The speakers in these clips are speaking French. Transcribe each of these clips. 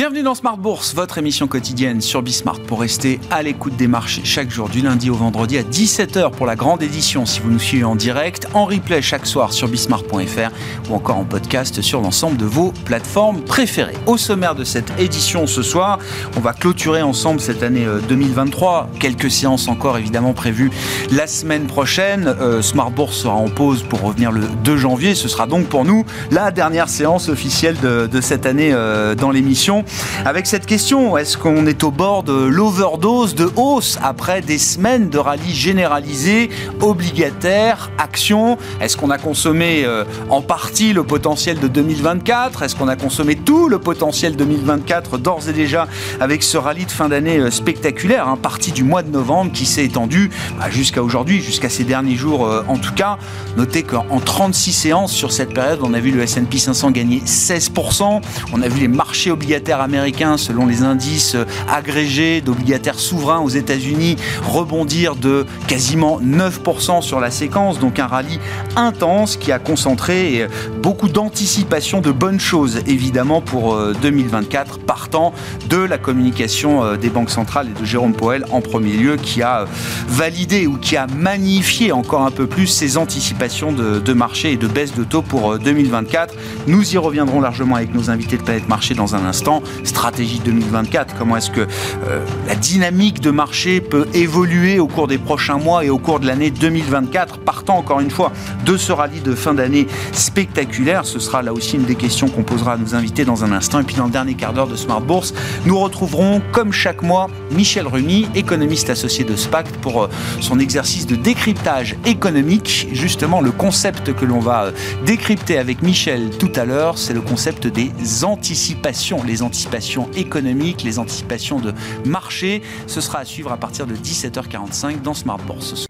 Bienvenue dans Smart Bourse, votre émission quotidienne sur Bismart pour rester à l'écoute des marchés chaque jour du lundi au vendredi à 17h pour la grande édition si vous nous suivez en direct, en replay chaque soir sur bismart.fr ou encore en podcast sur l'ensemble de vos plateformes préférées. Au sommaire de cette édition ce soir, on va clôturer ensemble cette année 2023. Euh, Quelques séances encore évidemment prévues la semaine prochaine. Euh, Smart Bourse sera en pause pour revenir le 2 janvier. Ce sera donc pour nous la dernière séance officielle de, cette année euh, dans l'émission avec cette question. Est-ce qu'on est au bord de l'overdose de hausse après des semaines de rallye généralisé, obligataire, action? Est-ce qu'on a consommé euh, en partie le potentiel de 2024 Est-ce qu'on a consommé tout le potentiel 2024 d'ores et déjà avec ce rallye de fin d'année euh, spectaculaire, hein, parti du mois de novembre qui s'est étendu bah, jusqu'à aujourd'hui, jusqu'à ces derniers jours euh, en tout cas. Notez qu'en 36 séances sur cette période, on a vu le S&P 500 gagner 16%, on a vu les marchés obligataires américains, selon les indices agrégés d'obligataires souverains aux États-Unis, rebondir de quasiment 9% sur la séquence. Donc un rallye intense qui a concentré beaucoup d'anticipation de bonnes choses, évidemment, pour 2024, euh, partant de la communication euh, des banques centrales et de Jérôme Powell en premier lieu, qui a validé ou qui a magnifié encore un peu plus ses anticipations de, marché et de baisse de taux pour 2024. Euh, Nous y reviendrons largement avec nos invités de Planète Marché dans un instant stratégie 2024, comment est-ce que euh, la dynamique de marché peut évoluer au cours des prochains mois et au cours de l'année 2024, partant encore une fois de ce rallye de fin d'année spectaculaire. Ce sera là aussi une des questions qu'on posera à nos invités dans un instant. Et puis dans le dernier quart d'heure de Smart Bourse, nous retrouverons comme chaque mois Michel Rumi, économiste associé de SPACT, pour euh, son exercice de décryptage économique. Justement, le concept que l'on va euh, décrypter avec Michel tout à l'heure, c'est le concept des anticipations. Les anticipations économiques, les anticipations de marché. Ce sera à suivre à partir de 17h45 dans Smart Bourse.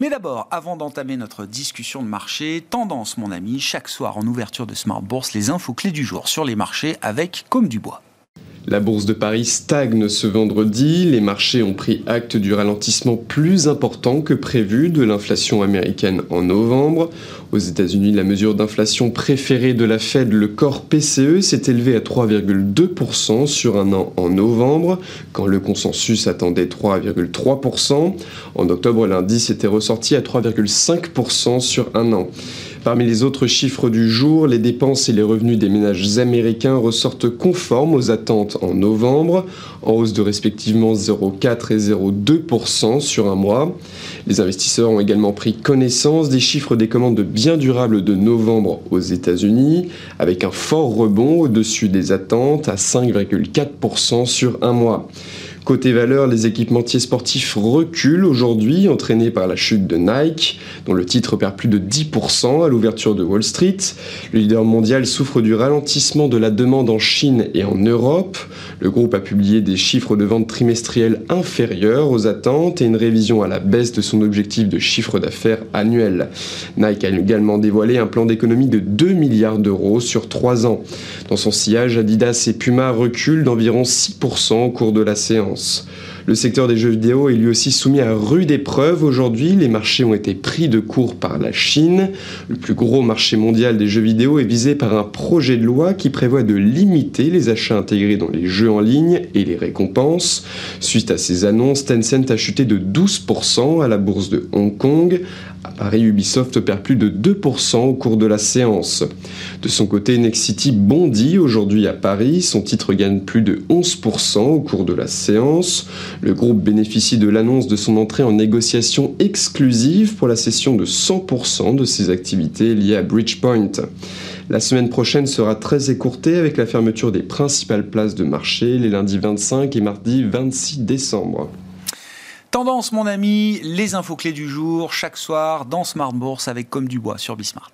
Mais d'abord, avant d'entamer notre discussion de marché, tendance mon ami, chaque soir en ouverture de Smart Bourse, les infos clés du jour sur les marchés avec Comme du Bois. La bourse de Paris stagne ce vendredi. Les marchés ont pris acte du ralentissement plus important que prévu de l'inflation américaine en novembre. Aux États-Unis, la mesure d'inflation préférée de la Fed, le corps PCE, s'est élevé à 3,2% sur un an en novembre, quand le consensus attendait 3,3%. En octobre, l'indice était ressorti à 3,5% sur un an. Parmi les autres chiffres du jour, les dépenses et les revenus des ménages américains ressortent conformes aux attentes en novembre, en hausse de respectivement 0,4 et 0,2% sur un mois. Les investisseurs ont également pris connaissance des chiffres des commandes de biens durables de novembre aux États-Unis, avec un fort rebond au-dessus des attentes à 5,4% sur un mois. Côté valeur, les équipementiers sportifs reculent aujourd'hui, entraînés par la chute de Nike, dont le titre perd plus de 10% à l'ouverture de Wall Street. Le leader mondial souffre du ralentissement de la demande en Chine et en Europe. Le groupe a publié des chiffres de vente trimestriels inférieurs aux attentes et une révision à la baisse de son objectif de chiffre d'affaires annuel. Nike a également dévoilé un plan d'économie de 2 milliards d'euros sur 3 ans. Dans son sillage, Adidas et Puma reculent d'environ 6% au cours de la séance. Le secteur des jeux vidéo est lui aussi soumis à rude épreuve aujourd'hui. Les marchés ont été pris de court par la Chine. Le plus gros marché mondial des jeux vidéo est visé par un projet de loi qui prévoit de limiter les achats intégrés dans les jeux en ligne et les récompenses. Suite à ces annonces, Tencent a chuté de 12% à la bourse de Hong Kong. À Paris, Ubisoft perd plus de 2% au cours de la séance. De son côté, Nexity bondit aujourd'hui à Paris. Son titre gagne plus de 11% au cours de la séance. Le groupe bénéficie de l'annonce de son entrée en négociation exclusive pour la cession de 100% de ses activités liées à Bridgepoint. La semaine prochaine sera très écourtée avec la fermeture des principales places de marché les lundis 25 et mardi 26 décembre. Tendance, mon ami, les infos clés du jour, chaque soir dans Smart Bourse avec Comme du Bois sur Bismart.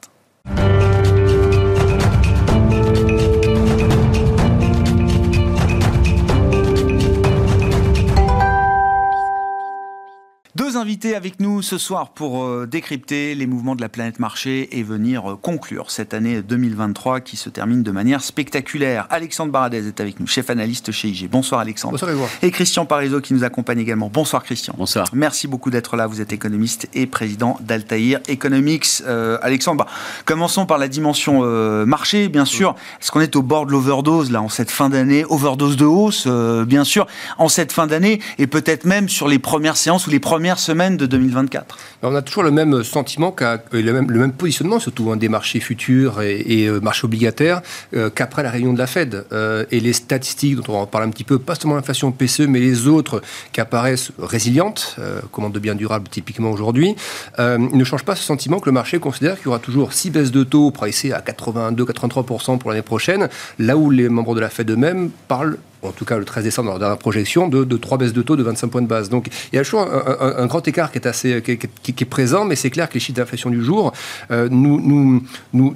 Invité avec nous ce soir pour euh, décrypter les mouvements de la planète marché et venir euh, conclure cette année 2023 qui se termine de manière spectaculaire. Alexandre Baradez est avec nous, chef analyste chez IG. Bonsoir Alexandre. Bonsoir. Et Christian Parizeau qui nous accompagne également. Bonsoir Christian. Bonsoir. Merci beaucoup d'être là. Vous êtes économiste et président d'Altaïr Economics. Euh, Alexandre, bah, commençons par la dimension euh, marché, bien sûr. Est-ce qu'on est au bord de l'overdose là en cette fin d'année? Overdose de hausse, euh, bien sûr, en cette fin d'année et peut-être même sur les premières séances ou les premières semaines de 2024 On a toujours le même sentiment, le, même, le même positionnement, surtout hein, des marchés futurs et, euh, marchés obligataires, euh, qu'après la réunion de la Fed. Euh, et les statistiques dont on en parler un petit peu, pas seulement l'inflation PCE, mais les autres qui apparaissent résilientes, commande de biens durables typiquement aujourd'hui, ne changent pas ce sentiment que le marché considère qu'il y aura toujours 6 baisses de taux pricées à 82-83% pour l'année prochaine, là où les membres de la Fed eux-mêmes parlent en tout cas le 13 décembre dans la projection, de, de 3 baisses de taux de 25 points de base. Donc il y a toujours un, grand écart qui est, assez, qui, est présent, mais c'est clair que les chiffres d'inflation du jour euh, nous, nous, nous,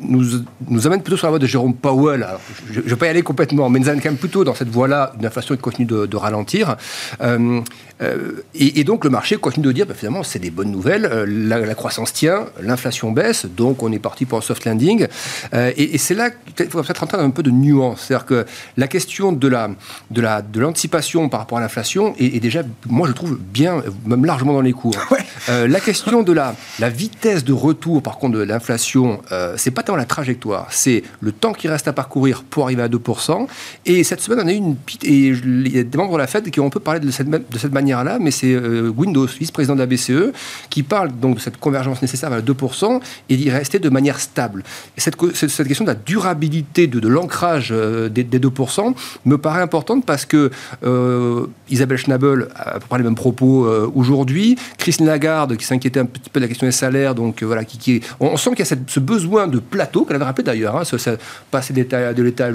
nous, amènent plutôt sur la voie de Jérôme Powell. Je ne vais pas y aller complètement, mais nous amènent quand même plutôt dans cette voie-là d'une inflation qui continue de, de ralentir. Euh, euh, et, et, donc le marché continue de dire, bah, finalement, c'est des bonnes nouvelles, euh, la, la, croissance tient, l'inflation baisse, donc on est parti pour un soft landing. Euh, et, et c'est là qu'il faut peut-être dans un peu de nuance. C'est-à-dire que la question de la de la de l'anticipation par rapport à l'inflation est, est, déjà, moi je trouve bien, même largement dans les cours. Ouais. La question de la la vitesse de retour, par contre, de l'inflation, c'est pas tant la trajectoire, c'est le temps qui reste à parcourir pour arriver à 2%. Et cette semaine, on a eu une et il y a des membres de la Fed qui ont un peu parlé de cette de cette manière-là, mais c'est euh, Windows, vice-président de la BCE, qui parle donc de cette convergence nécessaire vers le 2% et d'y rester de manière stable. Et cette, question de la durabilité de, l'ancrage euh, des, des, 2% me paraît importante parce que euh, Isabelle Schnabel a à peu près les mêmes propos euh, aujourd'hui. Christine Lagarde, qui s'inquiétait un petit peu de la question des salaires, donc euh, voilà, qui, est, on, sent qu'il y a ce besoin de plateau, qu'elle avait rappelé d'ailleurs, hein, ce, ce, passer de l'état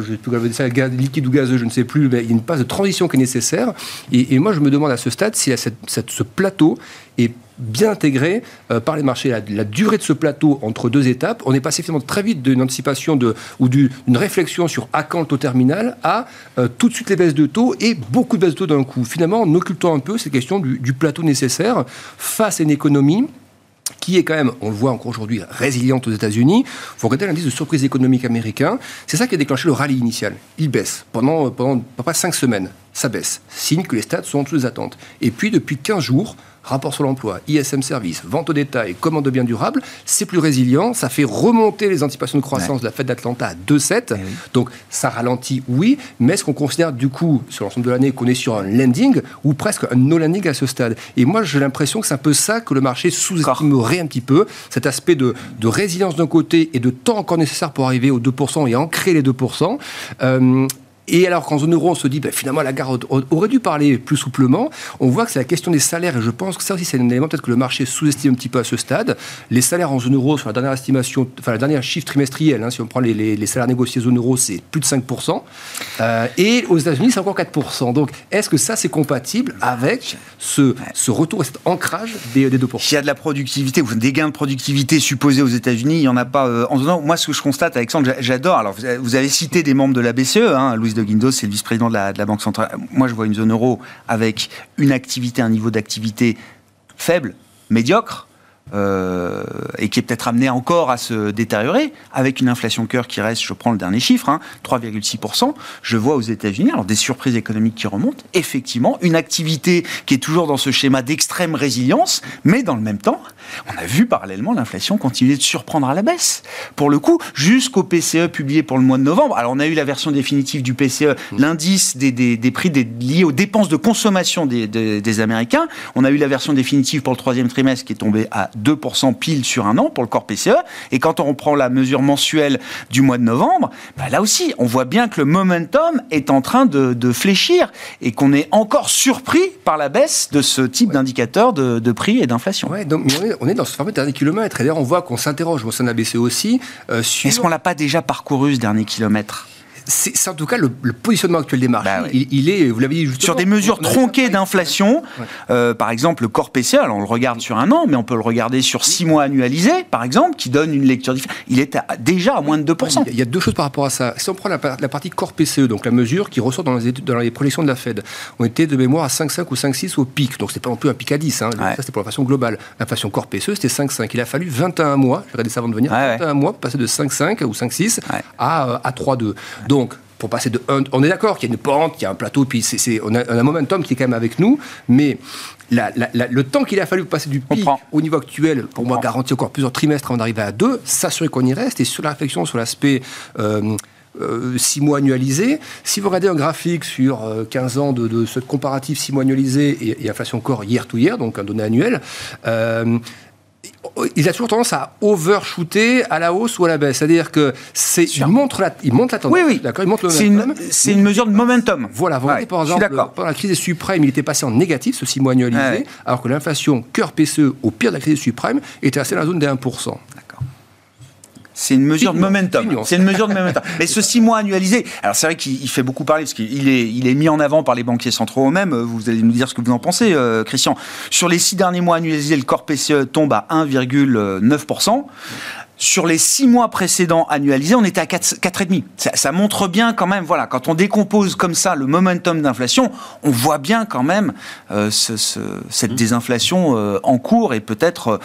liquide ou gazeux, je ne sais plus, mais il y a une phase de transition qui est nécessaire. Et, et moi, je me demande à ce stade si ce plateau est bien intégré euh, par les marchés. La, durée de ce plateau entre deux étapes, on est passé finalement très vite d'une anticipation ou d'une réflexion sur à quand le taux terminal à euh, tout de suite les baisses de taux et beaucoup de baisses de taux d'un coup. Finalement, en occultant un peu cette question du, plateau nécessaire face à une économie qui est quand même, on le voit encore aujourd'hui, résiliente aux États-Unis. Il faut regarder l'indice de surprise économique américain. C'est ça qui a déclenché le rallye initial. Il baisse pendant, pendant à peu près 5 semaines. Ça baisse. Signe que les stats sont en dessous des attentes. Et puis, depuis 15 jours, rapport sur l'emploi, ISM service, vente au détail, commande de biens durables, c'est plus résilient, ça fait remonter les anticipations de croissance ouais. de la Fed d'Atlanta à 2,7. Oui. Donc ça ralentit, oui, mais est-ce qu'on considère du coup, sur l'ensemble de l'année, qu'on est sur un landing ou presque un no landing à ce stade Et moi, j'ai l'impression que c'est un peu ça que le marché sous-estimerait un petit peu, cet aspect de, de résilience d'un côté et de temps encore nécessaire pour arriver aux 2% et ancrer les 2%. Euh, et alors qu'en zone euro, on se dit, ben, finalement, la gare aurait dû parler plus souplement, on voit que c'est la question des salaires, et je pense que ça aussi, c'est un élément peut-être que le marché sous-estime un petit peu à ce stade. Les salaires en zone euro, sur la dernière estimation, enfin, la dernière chiffre trimestriel, hein, si on prend les, les, les, salaires négociés zone euro, c'est plus de 5%. Euh, et aux États-Unis, c'est encore 4%. Donc, est-ce que ça, c'est compatible avec ce, ce retour, cet ancrage des, des 2% Il y a de la productivité, ou des gains de productivité supposés aux États-Unis, il n'y en a pas euh, en zone euro. Moi, ce que je constate, Alexandre, j'adore. Alors, vous avez cité des membres de la BCE, hein, Louis de Guindos, c'est le vice-président de de la, Banque centrale. Moi, je vois une zone euro avec une activité, un niveau d'activité faible, médiocre. Euh, et qui est peut-être amené encore à se détériorer, avec une inflation cœur qui reste, je prends le dernier chiffre, hein, 3,6%. Je vois aux États-Unis, alors des surprises économiques qui remontent, effectivement, une activité qui est toujours dans ce schéma d'extrême résilience, mais dans le même temps, on a vu parallèlement l'inflation continuer de surprendre à la baisse. Pour le coup, jusqu'au PCE publié pour le mois de novembre. Alors, on a eu la version définitive du PCE, l'indice des, des, des, prix des, liés aux dépenses de consommation des, des, des Américains. On a eu la version définitive pour le troisième trimestre qui est tombée à 2% pile sur un an pour le corps PCE. Et quand on reprend la mesure mensuelle du mois de novembre, bah là aussi, on voit bien que le momentum est en train de, de fléchir et qu'on est encore surpris par la baisse de ce type ouais. d'indicateur de, de, prix et d'inflation. Ouais, donc on est, on est, dans ce fameux dernier kilomètre. Et d'ailleurs, on voit qu'on s'interroge au sein de la BCE aussi euh, sur... Est-ce qu'on l'a pas déjà parcouru ce dernier kilomètre? C'est en tout cas le, positionnement actuel des marchés. Bah il, est, vous l'avez dit justement. Sur des mesures tronquées d'inflation, euh, par exemple, le corps PCE, alors on le regarde sur un an, mais on peut le regarder sur six mois annualisés, par exemple, qui donne une lecture différente. Il est déjà à moins de 2%. il y a deux choses par rapport à ça. Si on prend la, partie corps PCE, donc la mesure qui ressort dans les, dans les projections de la Fed, on était de mémoire à 5,5 ou 5,6 au pic. Donc c'est pas non plus un pic à 10. Hein. Ça, c'était pour l'inflation globale. L'inflation corps PCE, c'était 5,5. Il a fallu 21 mois, j'ai regardé ça avant de venir, 21 mois pour passer de 5,5 ou 5,6 à, à 3,2. Donc, pour passer de 1, on est d'accord qu'il y a une pente, qu'il y a un plateau, puis c'est, on, a, un momentum qui est quand même avec nous, mais le temps qu'il a fallu passer du pic au niveau actuel, pour moi, garantir encore plusieurs trimestres avant d'arriver à 2, s'assurer qu'on y reste, et sur la réflexion sur l'aspect... Euh, euh, mois annualisés. Si vous regardez un graphique sur 15 euh, ans de, ce comparatif six mois annualisé et, inflation corps year to year, donc un donné annuel, il a toujours tendance à overshooter à la hausse ou à la baisse. C'est-à-dire que c'est il montre la, il monte la tendance. Oui, oui. D'accord, il montre le momentum. C'est une, mesure de momentum. Voilà. Vous voyez, par exemple, pendant la crise des suprêmes, il était passé en négatif, ce 6 mois annualisé, alors que l'inflation cœur PCE au pire de la crise des suprêmes était assez dans la zone des 1%. C'est une mesure de momentum. C'est une mesure de momentum. Mais ce six mois annualisé, alors c'est vrai qu'il fait beaucoup parler parce qu'il est, il est mis en avant par les banquiers centraux eux-mêmes. Vous allez nous dire ce que vous en pensez, euh, Christian. Sur les six derniers mois annualisés, le corps PCE tombe à 1,9%. Sur les six mois précédents annualisés, on était à 4,5. Ça, ça montre bien quand même, voilà, quand on décompose comme ça le momentum d'inflation, on voit bien quand même euh, ce, ce, cette mmh. désinflation euh, en cours et peut-être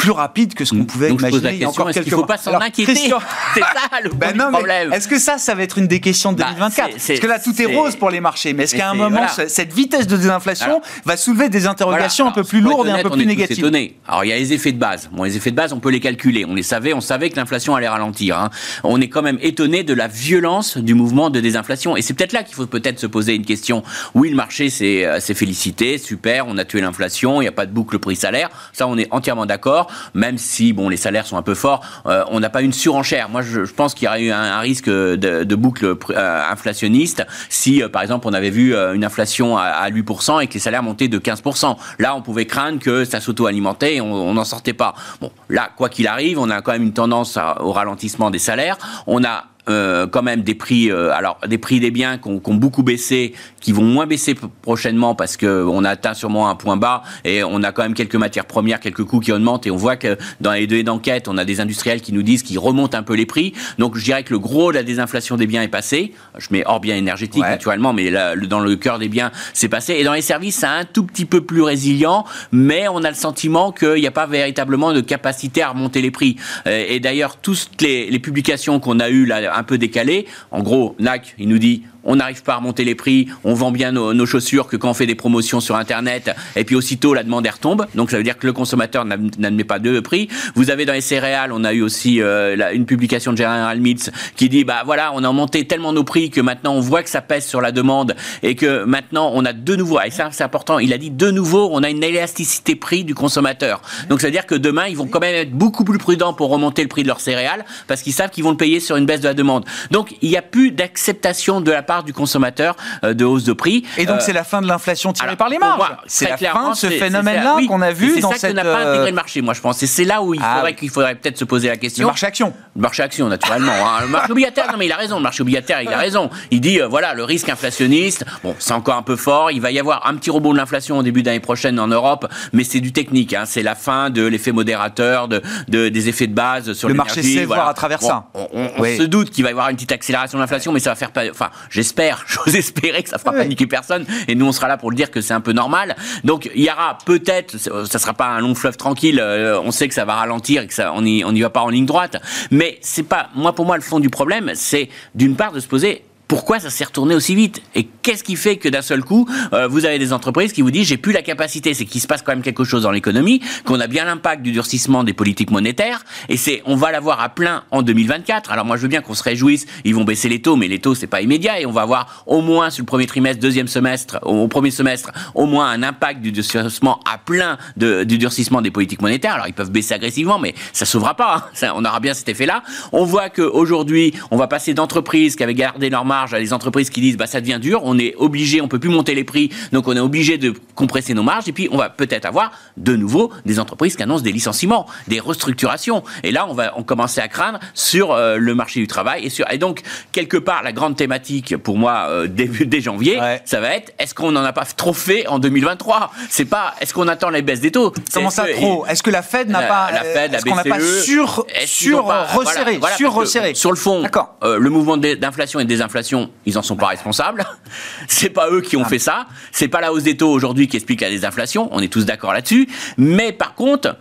plus rapide que ce qu'on pouvait Donc imaginer. Je pose la question, est-ce qu'il ne faut pas s'en inquiéter C'est ça le ben problème. Est-ce que ça, ça va être une des questions de 2024 bah, Parce que là, tout est, rose pour les marchés. Mais est-ce qu'à un moment, cette vitesse de désinflation va soulever des interrogations un peu plus lourdes et un peu plus négatives Alors, il y a les effets de base. Bon, les effets de base, on peut les calculer. On les savait, on savait que l'inflation allait ralentir. Hein. On est quand même étonné de la violence du mouvement de désinflation. Et c'est peut-être là qu'il faut peut-être se poser une question. Oui, le marché s'est euh, félicité, super, on a tué l'inflation, il n'y a pas de boucle prix-salaire. Ça, on est entièrement d'accord, même si bon, les salaires sont un peu forts, euh, on n'a pas une surenchère. Moi, je, pense qu'il y aurait eu un, risque de, boucle euh, inflationniste si, euh, par exemple, on avait vu une inflation à, 8% et que les salaires montaient de 15%. Là, on pouvait craindre que ça s'auto-alimentait et on n'en sortait pas. Bon, là, quoi qu'il arrive, on a quand même une tendance au ralentissement des salaires. On a euh, quand même des prix, euh, alors des prix des biens qui ont, beaucoup baissé, qui vont moins baisser prochainement parce que on a atteint sûrement un point bas et on a quand même quelques matières premières, quelques coûts qui augmentent et on voit que dans les données d'enquête, on a des industriels qui nous disent qu'ils remontent un peu les prix. Donc je dirais que le gros de la désinflation des biens est passé. Je mets hors biens énergétiques naturellement, mais là, dans le cœur des biens, c'est passé. Et dans les services, c'est un tout petit peu plus résilient, mais on a le sentiment qu'il n'y a pas véritablement de capacité à remonter les prix. Euh, et d'ailleurs, toutes les, les publications qu'on a eues là un peu décalé. En gros, NAC, il nous dit on n'arrive pas à remonter les prix, on vend bien nos, chaussures que quand on fait des promotions sur Internet, et puis aussitôt la demande retombe. Donc ça veut dire que le consommateur n'admet pas de prix. Vous avez dans les céréales, on a eu aussi euh, une publication de General Mills qui dit bah voilà, on a monté tellement nos prix que maintenant on voit que ça pèse sur la demande et que maintenant on a de nouveau, et ça c'est important, il a dit de nouveau, on a une élasticité prix du consommateur. Donc ça veut dire que demain ils vont quand même être beaucoup plus prudents pour remonter le prix de leurs céréales parce qu'ils savent qu'ils vont le payer sur une baisse de la demande. Donc il n'y a plus d'acceptation de la du consommateur euh, de hausse de prix. Et donc euh, c'est la fin de l'inflation tirée par les marges. C'est la fin de ce phénomène-là qu'on a vu dans cette... C'est ça que n'a pas intégré le marché, moi je pense. Et c'est là où il ah faudrait qu'il faudrait peut-être se poser la question. Le marché action. Le marché action, naturellement. Hein. Le marché obligataire, non mais il a raison. Le marché obligataire, il a raison. Il dit euh, voilà le risque inflationniste. Bon, c'est encore un peu fort. Il va y avoir un petit rebond de l'inflation au début d'année prochaine en Europe, mais c'est du technique. Hein. C'est la fin de l'effet modérateur, de, des effets de base sur le marché sait voir à travers ça. On, se doute qu'il va y avoir une petite accélération de l'inflation, mais ça va faire pas. Enfin, j'espère. J'ose espérer que ça fera paniquer personne. Et nous, on sera là pour le dire que c'est un peu normal. Donc, il y aura peut-être, ça sera pas un long fleuve tranquille. Euh, on sait que ça va ralentir et que ça, on y, on y va pas en ligne droite. Mais c'est pas, moi, pour moi, le fond du problème, c'est d'une part de se poser pourquoi ça s'est retourné aussi vite Et qu'est-ce qui fait que d'un seul coup, euh, vous avez des entreprises qui vous disent j'ai plus la capacité, c'est qu'il se passe quand même quelque chose dans l'économie, qu'on a bien l'impact du durcissement des politiques monétaires, et c'est on va l'avoir à plein en 2024. Alors moi je veux bien qu'on se réjouisse, ils vont baisser les taux, mais les taux c'est pas immédiat, et on va avoir au moins sur le premier trimestre, deuxième semestre, au, premier semestre, au moins un impact du durcissement à plein de, du durcissement des politiques monétaires. Alors ils peuvent baisser agressivement, mais ça sauvera pas. Hein. On aura bien cet effet-là. On voit qu'aujourd'hui, on va passer d'entreprises qui avaient gardé leur marge marge à des entreprises qui disent bah ça devient dur, on est obligé, on peut plus monter les prix, donc on est obligé de compresser nos marges. Et puis on va peut-être avoir de nouveau des entreprises qui annoncent des licenciements, des restructurations. Et là, on va on commencer à craindre sur euh, le marché du travail et sur et donc quelque part la grande thématique pour moi euh, début dès janvier, ça va être est-ce qu'on n'en a pas trop fait en 2023 C'est pas est-ce qu'on attend les baisses des taux? Comment ça trop? Est-ce que la Fed n'a pas la Fed, qu'on n'a pas sur sur resserré, sur resserré? Sur le fond, euh, le mouvement d'inflation et de désinflation, ils en sont pas responsables. c'est pas eux qui ont ah. fait ça. C'est pas la hausse des taux aujourd'hui qui explique la désinflation. On est tous d'accord là-dessus. Mais par contre,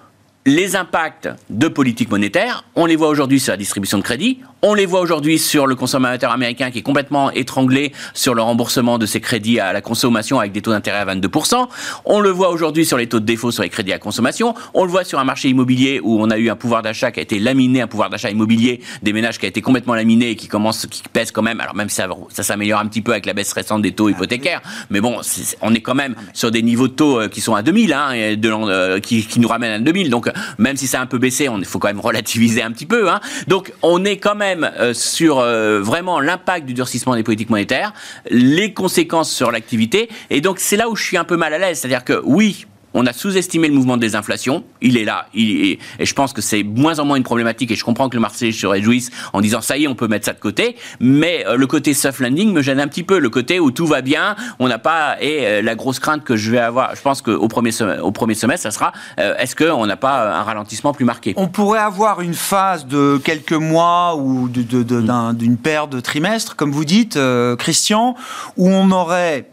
les impacts de politique monétaire, on les voit aujourd'hui sur la distribution de crédit, on les voit aujourd'hui sur le consommateur américain qui est complètement étranglé sur le remboursement de ses crédits à la consommation avec des taux d'intérêt à 22%. On le voit aujourd'hui sur les taux de défaut sur les crédits à consommation. On le voit sur un marché immobilier où on a eu un pouvoir d'achat qui a été laminé, un pouvoir d'achat immobilier des ménages qui a été complètement laminé et qui commence, qui pèse quand même. Alors même si ça, ça s'améliore un petit peu avec la baisse récente des taux ah hypothécaires, mais bon, on est quand même sur des niveaux de taux euh, qui sont à 2000, hein, de, euh, qui, qui nous ramènent à 2000. Donc même si ça a un peu baissé, il faut quand même relativiser un petit peu. Hein. Donc on est quand même euh, sur euh, vraiment l'impact du durcissement des politiques monétaires, les conséquences sur l'activité. Et donc c'est là où je suis un peu mal à l'aise. C'est-à-dire que oui, on a sous-estimé le mouvement de désinflation. Il est là. Il est, et je pense que c'est moins en moins une problématique. Et je comprends que le marché se réjouisse en disant ça y est, on peut mettre ça de côté. Mais euh, le côté soft landing me gêne un petit peu. Le côté où tout va bien, on n'a pas. Et euh, la grosse crainte que je vais avoir, je pense qu'au premier, au premier semestre, ça sera euh, est-ce qu'on n'a pas un ralentissement plus marqué? On pourrait avoir une phase de quelques mois ou d'une paire de trimestres, comme vous dites, Christian, où on aurait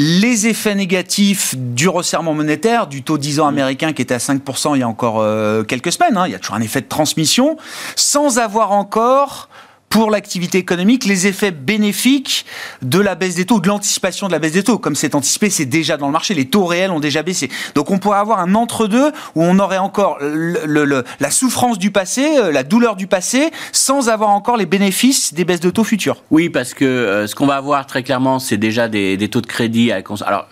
les effets négatifs du resserrement monétaire, du taux 10 ans mm. américain qui était à 5% il y a encore euh, quelques semaines, hein. il y a toujours un effet de transmission, sans avoir encore pour l'activité économique les effets bénéfiques de la baisse des taux, de l'anticipation de la baisse des taux. Comme c'est anticipé, c'est déjà dans le marché, les taux réels ont déjà baissé. Donc on pourrait avoir un entre-deux où on aurait encore la souffrance du passé, euh, la douleur du passé, sans avoir encore les bénéfices des baisses de taux futures. Oui, parce que euh, ce qu'on va avoir très clairement, c'est déjà des, taux de crédit à... Alors,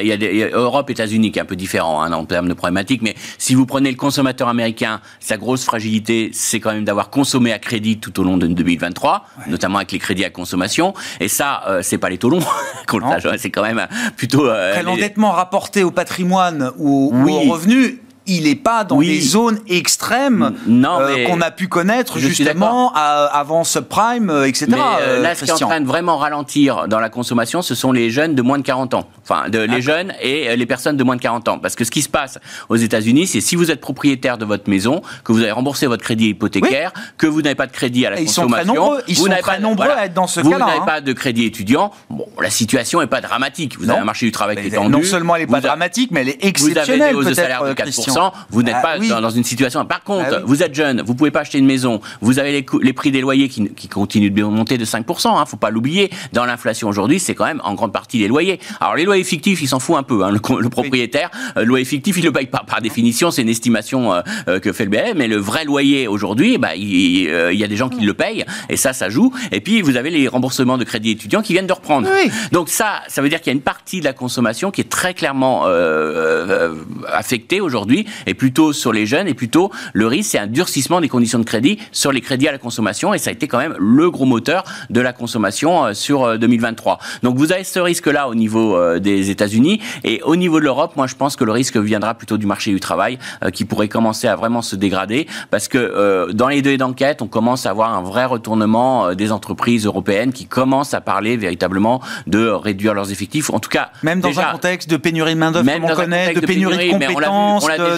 il y a, des, Europe, États-Unis qui est un peu différent hein, en termes de problématiques, mais si vous prenez le consommateur américain, sa grosse fragilité, c'est quand même d'avoir consommé à crédit tout au long de 2023, notamment avec les crédits à consommation. Et ça, euh, c'est pas les taux longs, c'est quand même plutôt. Euh, L'endettement rapporté au patrimoine ou, ou aux revenus il n'est pas dans les zones extrêmes euh, qu'on a pu connaître justement avant subprime, euh, etc. Mais, euh, là, ce qui est en train de vraiment ralentir dans la consommation, ce sont les jeunes de moins de 40 ans. Enfin, de, les jeunes et les personnes de moins de 40 ans. Parce que ce qui se passe aux États-Unis, c'est si vous êtes propriétaire de votre maison, que vous avez remboursé votre crédit hypothécaire, que vous n'avez pas de crédit à la consommation. Ils sont très nombreux, ils sont très pas, nombreux à être dans ce cas-là. Vous n'avez hein. pas de crédit étudiant. Bon, la situation n'est pas dramatique. Vous avez un marché du travail qui est tendu. Non seulement elle n'est pas dramatique, mais elle est exceptionnelle. Vous avez des hausses de salaire de 4% vous n'êtes ah pas dans, une situation. Par contre, ah vous êtes jeune, vous pouvez pas acheter une maison, vous avez les, les prix des loyers qui, qui, continuent de monter de 5%. Hein, faut pas l'oublier. Dans l'inflation aujourd'hui, c'est quand même en grande partie les loyers. Alors les loyers fictifs, il s'en fout un peu. Hein, le, propriétaire, euh, le loyer fictif, il le paye pas par définition. C'est une estimation euh, euh, que fait le BM. Mais le vrai loyer aujourd'hui, bah, il, il, y a des gens qui le payent et ça, ça joue. Et puis vous avez les remboursements de crédit étudiants qui viennent de reprendre. Donc ça, ça veut dire qu'il y a une partie de la consommation qui est très clairement euh, affectée aujourd'hui et plutôt sur les jeunes et plutôt le risque c'est un durcissement des conditions de crédit sur les crédits à la consommation et ça a été quand même le gros moteur de la consommation euh, sur 2023. Euh, Donc vous avez ce risque là au niveau euh, des États-Unis et au niveau de l'Europe, moi je pense que le risque viendra plutôt du marché du travail qui pourrait commencer à vraiment se dégrader parce que dans les deux d'enquête, on commence à avoir un vrai retournement des entreprises européennes qui commencent à parler véritablement de réduire leurs effectifs. En tout cas, même dans un contexte de pénurie de main d'œuvre, on connaît, de pénurie de, compétences, on l'a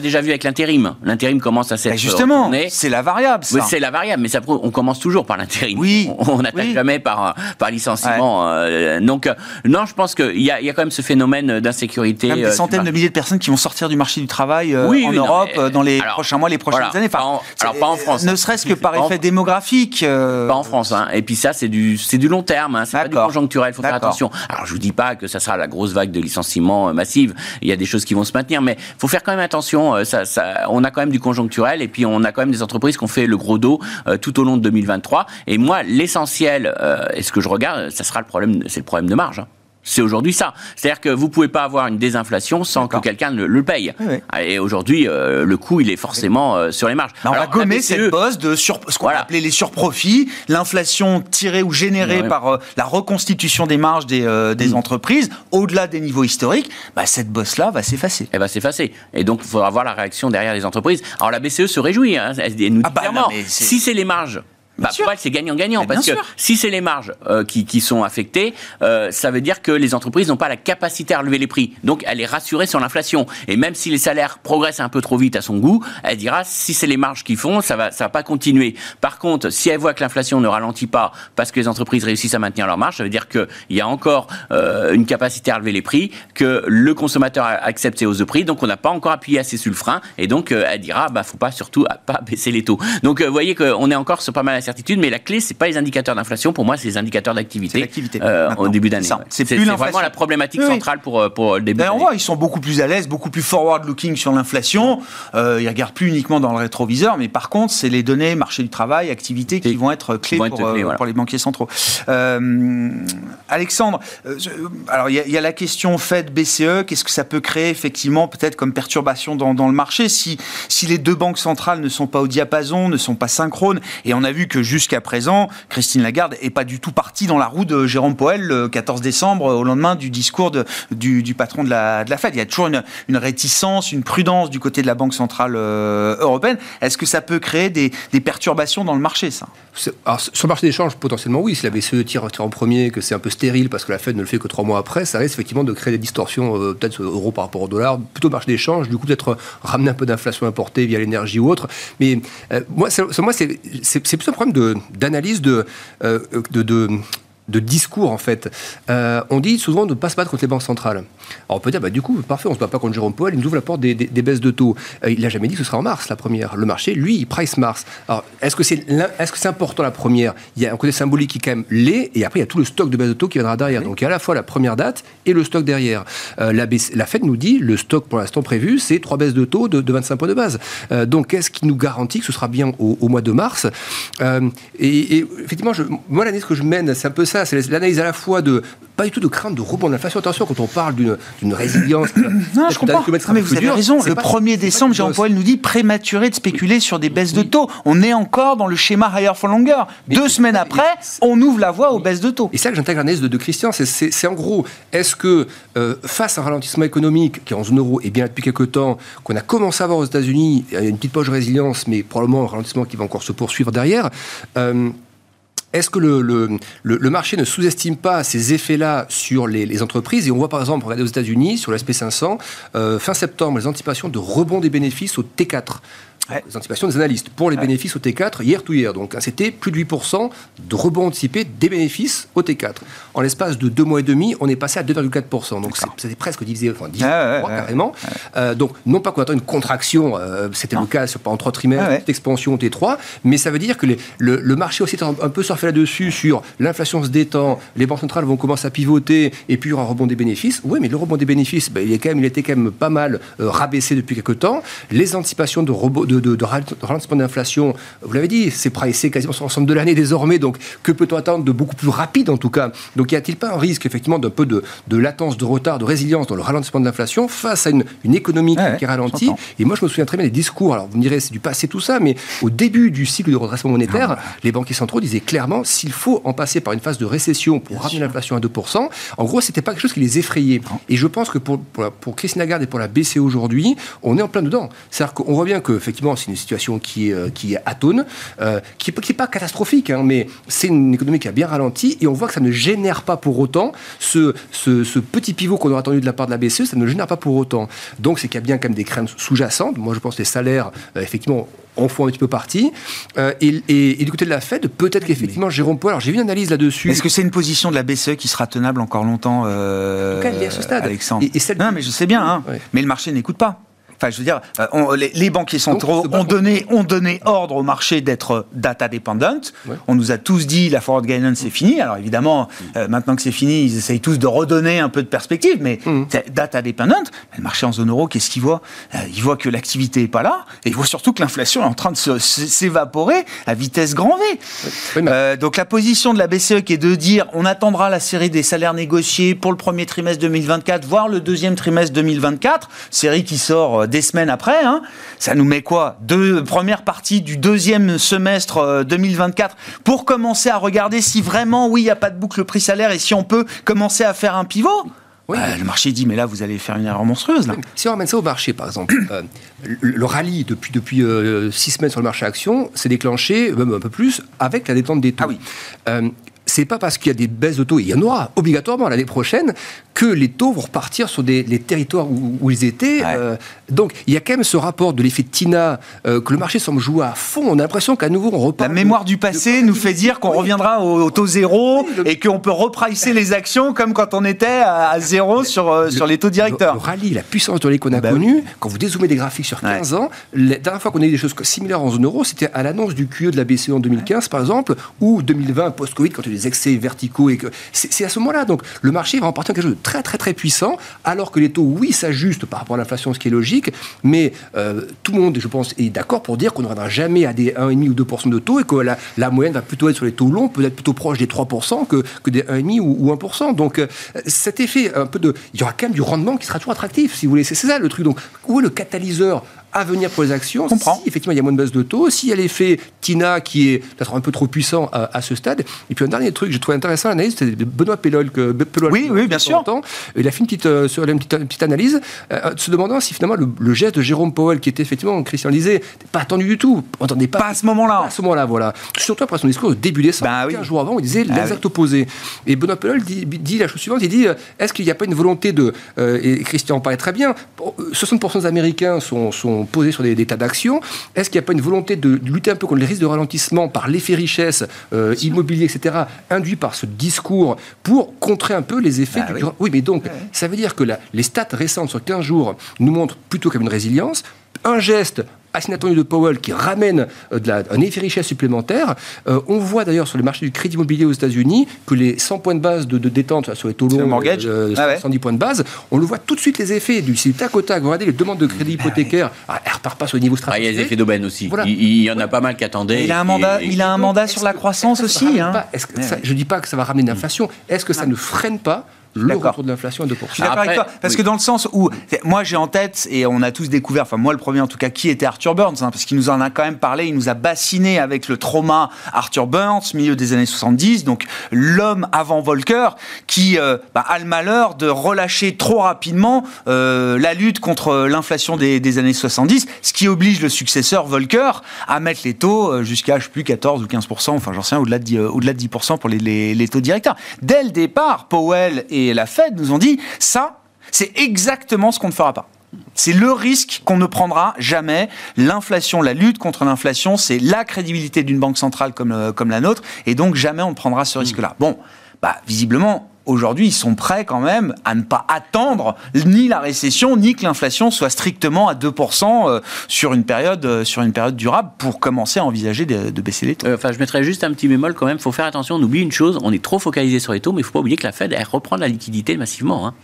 déjà vu avec l'intérim. L'intérim commence à s'être. Justement, c'est la variable. Oui, c'est la variable, mais ça, on commence toujours par l'intérim. Oui. On n'attaque jamais par, par licenciement. Euh, donc, euh, non, je pense qu'il y a, y a quand même ce phénomène d'insécurité. Des euh, centaines de milliers de personnes qui vont sortir du marché du travail en Europe dans les prochains mois, les prochaines années. alors, pas en France. Ne serait-ce que par effet démographique. Pas en France. Hein. Et puis ça, c'est du, du long terme. Hein. C'est pas du conjoncturel. Il faut faire attention. Alors, je vous dis pas que ça sera la grosse vague de licenciements massives. Il y a des choses qui vont se maintenir, mais faut faire quand même attention. Euh, ça, ça, on a quand même du conjoncturel et puis on a quand même des entreprises qui ont fait le gros dos euh, tout au long de 2023. Et moi, l'essentiel, euh, et ce que je regarde, ça sera le problème, c'est le problème de marge. Hein. C'est aujourd'hui ça. C'est-à-dire que vous pouvez pas avoir une désinflation sans que quelqu'un le, le, paye. Oui, oui. Et aujourd'hui, euh, le coût, il est forcément euh, sur les marges. Bah, on Alors, va gommer BCE cette bosse de sur, ce qu'on Voilà. appelait les surprofits, l'inflation tirée ou générée par euh, la reconstitution des marges des, des entreprises, au-delà des niveaux historiques, bah, cette bosse-là va s'effacer. elle va s'effacer. Et donc, il faudra voir la réaction derrière les entreprises. Alors, la BCE se réjouit. Hein. Elle nous dit Ah bah, non, si c'est les marges, bah, pour elle, c'est gagnant-gagnant. Parce que sûr. si c'est les marges euh, qui, qui sont affectées, euh, ça veut dire que les entreprises n'ont pas la capacité à relever les prix. Donc, elle est rassurée sur l'inflation. Et même si les salaires progressent un peu trop vite à son goût, elle dira, si c'est les marges qui font, ça va, ça va pas continuer. Par contre, si elle voit que l'inflation ne ralentit pas parce que les entreprises réussissent à maintenir leurs marges, ça veut dire qu'il y a encore euh, une capacité à relever les prix, que le consommateur a- accepte ces hausses de prix, donc on n'a pas encore appuyé assez sur le frein, et donc elle dira, bah faut pas surtout pas baisser les taux. Donc vous voyez qu'on est encore sur pas mal d'incertitudes, mais la clé c'est pas les indicateurs d'inflation, pour moi c'est les indicateurs d'activité euh, au début d'année. C'est ouais. Vraiment la problématique Oui, centrale pour, euh, pour le début Ben, on voit, ils sont beaucoup plus à l'aise, beaucoup plus forward-looking sur l'inflation. Euh, ils regardent plus uniquement dans le rétroviseur, mais par contre, c'est les données marché du travail, activité qui vont être clés vont pour, être clés, euh, voilà. pour les banquiers centraux. Euh, Alexandre, euh, alors il y, y a la question Fed BCE. Qu'est-ce que ça peut créer effectivement peut-être comme perturbation dans, dans le marché si si les deux banques centrales ne sont pas au diapason, ne sont pas synchrones Et on a vu que jusqu'à présent, Christine Lagarde est pas du tout partie dans la roue de Jérôme Powell le 14 décembre au lendemain du discours du, patron de la, Fed. Il y a toujours une, réticence, une prudence du côté de la Banque centrale euh, européenne. Est-ce que ça peut créer des, des perturbations dans le marché, ça? Sur le marché d'échange, potentiellement oui. Si la BCE tire, en premier, que c'est un peu stérile parce que la Fed ne le fait que trois mois après, ça risque effectivement de créer des distorsions, euh, peut-être euro par rapport au dollar, plutôt marché d'échange, du coup peut-être ramener un peu d'inflation importée via l'énergie ou autre. Mais euh, moi, moi, c'est, un d'analyse de, euh, de de discours en fait. Euh, on dit souvent de ne pas se battre contre les banques centrales. Alors on peut dire, bah, du coup, parfait, on ne se bat pas contre Jérôme Powell, il nous ouvre la porte des, des- des baisses de taux. Euh, il n'a jamais dit que ce sera en mars, la première. Le marché, lui, il price mars. Alors, est-ce que c'est que c'est important la première? Il y a un côté symbolique qui quand même l'est, et après, il y a tout le stock de baisse de taux qui viendra derrière. Donc, il y a à la fois la première date et le stock derrière. Euh, la, la Fed nous dit, le stock pour l'instant prévu, c'est trois baisses de taux de, de 25 points de base. Donc, qu'est-ce qui nous garantit que ce sera bien au, au mois de mars? Et, et effectivement, je, moi, l'analyse que je mène, c'est un peu ça. C'est l'analyse à la fois de, pas du tout de crainte de rebond de l'inflation. Attention, quand on parle d'une résilience. Non, je comprends. mais vous avez raison. Le 1er décembre, Powell nous dit prématuré de spéculer sur des baisses de taux. On est encore dans le schéma higher for longer. Mais- Deux semaines après, on ouvre la voie aux baisses de taux. Et c'est là que j'intègre l'analyse de, de Christian, c'est- en gros, est-ce que euh, face à un ralentissement économique qui est en zone euro et bien là depuis quelques temps, qu'on a commencé à voir aux États-Unis, il y a une petite poche de résilience, mais probablement un ralentissement qui va encore se poursuivre derrière. euh, est-ce que le, marché ne sous-estime pas ces effets-là sur les, les entreprises? Et on voit par exemple, regardez aux États-Unis, sur l'SP500, euh, fin septembre, les anticipations de rebond des bénéfices au T4. Ouais. Les anticipations des analystes pour les bénéfices au T4 year to year. Donc hein, c'était plus de 8% de rebond anticipé des bénéfices au T4. En l'espace de deux mois et demi, on est passé à 2,4%. Donc c'était presque divisé, enfin divisé Ouais, ouais, carrément. Euh, donc non pas qu'on attend une contraction, euh, c'était le cas sur, pendant trois trimestres, petite expansion au T3, mais ça veut dire que les- le, le marché aussi est un, un peu surfé là-dessus sur l'inflation se détend, les banques centrales vont commencer à pivoter et puis il y aura un rebond des bénéfices. Oui, mais le rebond des bénéfices, ben, il, est quand même, il était quand même pas mal euh, rabaissé depuis quelques temps. Les anticipations de, rebond- de, de, de ral- de ralentissement d'inflation, vous l'avez dit, c'est pricé quasiment sur l'ensemble de l'année désormais, donc que peut-on attendre de beaucoup plus rapide en tout cas? Donc y a-t-il pas un risque effectivement d'un peu de, de latence, de retard, de résilience dans le ralentissement de l'inflation face à une, une économie Ouais, qui ralentit et moi, je me souviens très bien des discours. Alors, vous me direz, c'est du passé tout ça, mais au début du cycle de redressement monétaire, Ah, les banquiers centraux disaient clairement s'il faut en passer par une phase de récession pour ramener l'inflation à 2%, en gros, c'était pas quelque chose qui les effrayait. Et je pense que pour, pour, la- pour Christine Lagarde et pour la BCE aujourd'hui, on est en plein dedans. C'est-à-dire qu'on bien que, effectivement, c'est une situation qui est, euh, qui est atone, euh, qui n'est pas catastrophique, hein, mais c'est une économie qui a bien ralenti et on voit que ça ne génère pas pour autant ce, ce, ce petit pivot qu'on aurait attendu de la part de la BCE, ça ne génère pas pour autant. Donc, c'est qu'il y a bien quand même des craintes sous-jacentes. Moi, je pense que les salaires, euh, effectivement, en font un petit peu partie. Euh, et, et- et du côté de la Fed, peut-être qu'effectivement, Jérôme Powell, alors j'ai vu une analyse là-dessus. Est-ce que c'est une position de la BCE qui sera tenable encore longtemps, euh, il est à ce stade. Alexandre? Et- et celle- Non, mais je sais bien, hein. Ouais. mais le marché n'écoute pas. Enfin, je veux dire, euh, les, banquiers centraux ont donné, ont donné ordre au marché d'être data dependent. On nous a tous dit la forward guidance c'est fini. Alors évidemment, euh, maintenant que c'est fini, ils essayent tous de redonner un peu de perspective, mais mm. data dependent. le marché en zone euro, qu'est-ce qu'il voit? Euh, Il voit que l'activité est pas là, et il voit surtout que l'inflation est en train de s'évaporer à vitesse grand V. donc la position de la BCE qui est de dire on attendra la série des salaires négociés pour le premier trimestre 2024, voire le deuxième trimestre 2024, série qui sort des semaines après. Hein. Ça nous met quoi? Deux premières parties du deuxième semestre 2024 euh, pour commencer à regarder si vraiment, oui, il n'y a pas de boucle prix-salaire et si on peut commencer à faire un pivot? Oui. Bah, le marché dit, mais là, vous allez faire une erreur monstrueuse. Là. Si on ramène ça au marché, par exemple, euh, le, rallye depuis, depuis euh, six semaines sur le marché action s'est déclenché, même un peu plus, avec la détente des taux. Ah oui c'est pas parce qu'il y a des baisses de taux, il y en aura obligatoirement l'année prochaine, que les taux vont repartir sur des, les territoires où, ils étaient. Euh, donc il y a quand même ce rapport de l'effet Tina euh, que le marché semble jouer à fond. On a l'impression qu'à nouveau on repart. La mémoire du passé nous fait dire qu'on reviendra au, taux zéro et qu'on peut repricer les actions comme quand on était à, zéro sur, euh, sur les taux directeurs. Le, rallye, la puissance de qu'on a bah connue, quand vous dézoomez des graphiques sur 15 ans, la dernière fois qu'on a eu des choses similaires en zone euro, c'était à l'annonce du QE de la BCE en 2015 par exemple, ou 2020 post-Covid quand il y a des excès verticaux et que c'est à ce moment-là. Donc le marché va remporter quelque chose de très très très puissant, alors que les taux, oui, s'ajustent par rapport à l'inflation, ce qui est logique, mais euh, tout le monde, je pense, est d'accord pour dire qu'on ne reviendra jamais à des 1,5 ou 2% de taux et que la, la, moyenne va plutôt être sur les taux longs, peut-être plutôt proche des 3% que, que des 1,5 ou, ou 1%. Donc euh, cet effet un peu de... Il y aura quand même du rendement qui sera toujours attractif, si vous voulez. C'est ça le truc. Donc où est le catalyseur à venir pour les actions. Si effectivement il y a moins de baisse de taux, s'il y a l'effet Tina qui est peut-être un peu trop puissant à, ce stade. Et puis un dernier truc, j'ai trouvé intéressant l'analyse, c'est Benoît Pellol que oui, oui, bien sûr. il a fait une petite, euh, sur une petite, petite analyse, euh, se demandant si finalement le, geste de Jérôme Powell, qui était effectivement, Christian disait, pas attendu du tout. On pas. Pas à ce moment-là. à ce moment-là, voilà. Surtout après son discours au début décembre, bah, oui. un jour avant, il disait bah l'exact opposé. Et Benoît Pellol dit, la chose suivante, il dit, euh, est-ce qu'il n'y a pas une volonté de, et Christian en parlait très bien, 60% des Américains sont, sont posés sur des, des tas d'action. Est-ce qu'il n'y a pas une volonté de, lutter un peu contre les risques de ralentissement par l'effet richesse euh, immobilier, etc., induit par ce discours pour contrer un peu les effets bah du... Oui. mais donc, ça veut dire que les stats récentes sur 15 jours nous montrent plutôt comme une résilience. Un geste assez inattendu de Powell qui ramène euh, de la, un effet richesse supplémentaire. Euh, on voit d'ailleurs sur le marché du crédit immobilier aux États-Unis que les 100 points de base de, détente sur les taux longs, euh, 110 ah points de base, on le voit tout de suite les effets du site tac au tac. Vous regardez les demandes de crédit ah hypothécaire, ah, elles repartent pas sur le niveau stratégique. Ah, il y a les effets d'aubaine aussi. Il, y en a pas mal qui attendaient. Il a un mandat, il a un mandat sur la croissance aussi. Hein. je ne dis pas que ça va ramener l'inflation. Est-ce que ça ne freine pas le retour de l'inflation à 2%. Je suis d'accord avec toi, parce que dans le sens où, moi j'ai en tête, et on a tous découvert, enfin moi le premier en tout cas, qui était Arthur Burns, hein, parce qu'il nous en a quand même parlé, il nous a bassiné avec le trauma Arthur Burns, milieu des années 70, donc l'homme avant Volcker, qui euh, bah, a le malheur de relâcher trop rapidement euh, la lutte contre l'inflation des, années 70, ce qui oblige le successeur Volcker à mettre les taux euh, jusqu'à, je sais plus, 14 ou 15%, enfin j'en sais rien, au-delà de, 10, au-delà de 10% pour les, les, les taux directeurs. Dès le départ, Powell et et la Fed nous ont dit ça, c'est exactement ce qu'on ne fera pas. C'est le risque qu'on ne prendra jamais. L'inflation, la lutte contre l'inflation, c'est la crédibilité d'une banque centrale comme, euh, comme la nôtre, et donc jamais on ne prendra ce risque-là. Bon, bah, visiblement, aujourd'hui, ils sont prêts quand même à ne pas attendre ni la récession, ni que l'inflation soit strictement à 2% euh, sur une période, euh, sur une période durable pour commencer à envisager de, baisser les taux. enfin, je mettrais juste un petit bémol quand même. Il faut faire attention. On oublie une chose. On est trop focalisé sur les taux, mais il ne faut pas oublier que la Fed, elle reprend la liquidité massivement. Hein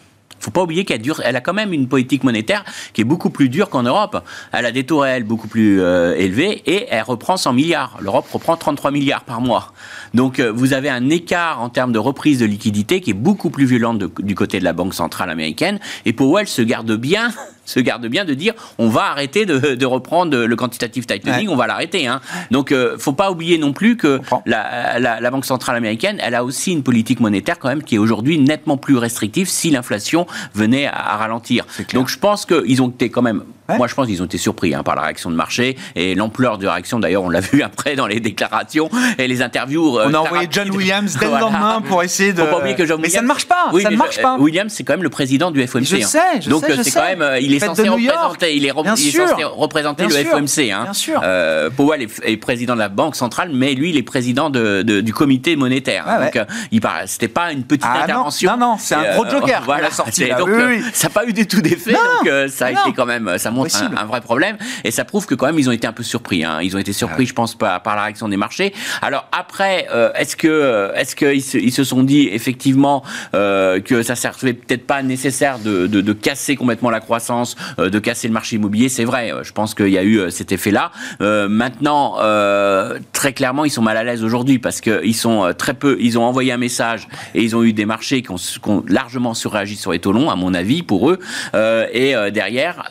faut pas oublier qu'elle elle a quand même une politique monétaire qui est beaucoup plus dure qu'en Europe. Elle a des taux réels beaucoup plus euh, élevés et elle reprend 100 milliards. L'Europe reprend 33 milliards par mois. Donc euh, vous avez un écart en termes de reprise de liquidité qui est beaucoup plus violent du côté de la Banque centrale américaine. Et Powell se garde bien se garde bien de dire on va arrêter de, reprendre le quantitative tightening, on va l'arrêter. Hein. Donc, euh, faut pas oublier non plus que la, Banque centrale américaine, elle a aussi une politique monétaire quand même qui est aujourd'hui nettement plus restrictive si l'inflation venait à, ralentir. Donc, je pense qu'ils ont été quand même moi, je pense qu'ils ont été surpris hein, par la réaction de marché et l'ampleur de la réaction. D'ailleurs, on l'a vu après dans les déclarations et les interviews. Euh, on a envoyé John Williams dès le lendemain pour essayer de. Pas que John mais ça ne marche pas. ça ne marche pas. Williams, c'est quand même le président du FOMC. Je hein. sais. Je Donc, euh, c'est quand même. Il est censé représenter. Il est, censé représenter le FOMC. Hein. Bien sûr. Euh, Powell est, président de la banque centrale, mais lui, il est président de, du comité monétaire. Ah Donc, il C'était pas une petite ah intervention. Non, non, c'est un gros joker. Voilà. Sorti, donc, ça n'a pas eu du tout d'effet. Donc, ça a été quand même. Ça montre un, vrai problème. Et ça prouve que quand même, ils ont été un peu surpris. Hein. Ils ont été surpris, je pense, par, par, la réaction des marchés. Alors après, euh, est-ce que est-ce qu'ils se, ils se sont dit effectivement euh, que ça servait peut-être pas nécessaire de, de, de, casser complètement la croissance, euh, de casser le marché immobilier? C'est vrai. Je pense qu'il y a eu cet effet-là. maintenant, très clairement, ils sont mal à l'aise aujourd'hui parce qu'ils sont très peu. Ils ont envoyé un message et ils ont eu des marchés qui ont, qui ont largement surréagi sur les taux longs, à mon avis, pour eux. et derrière,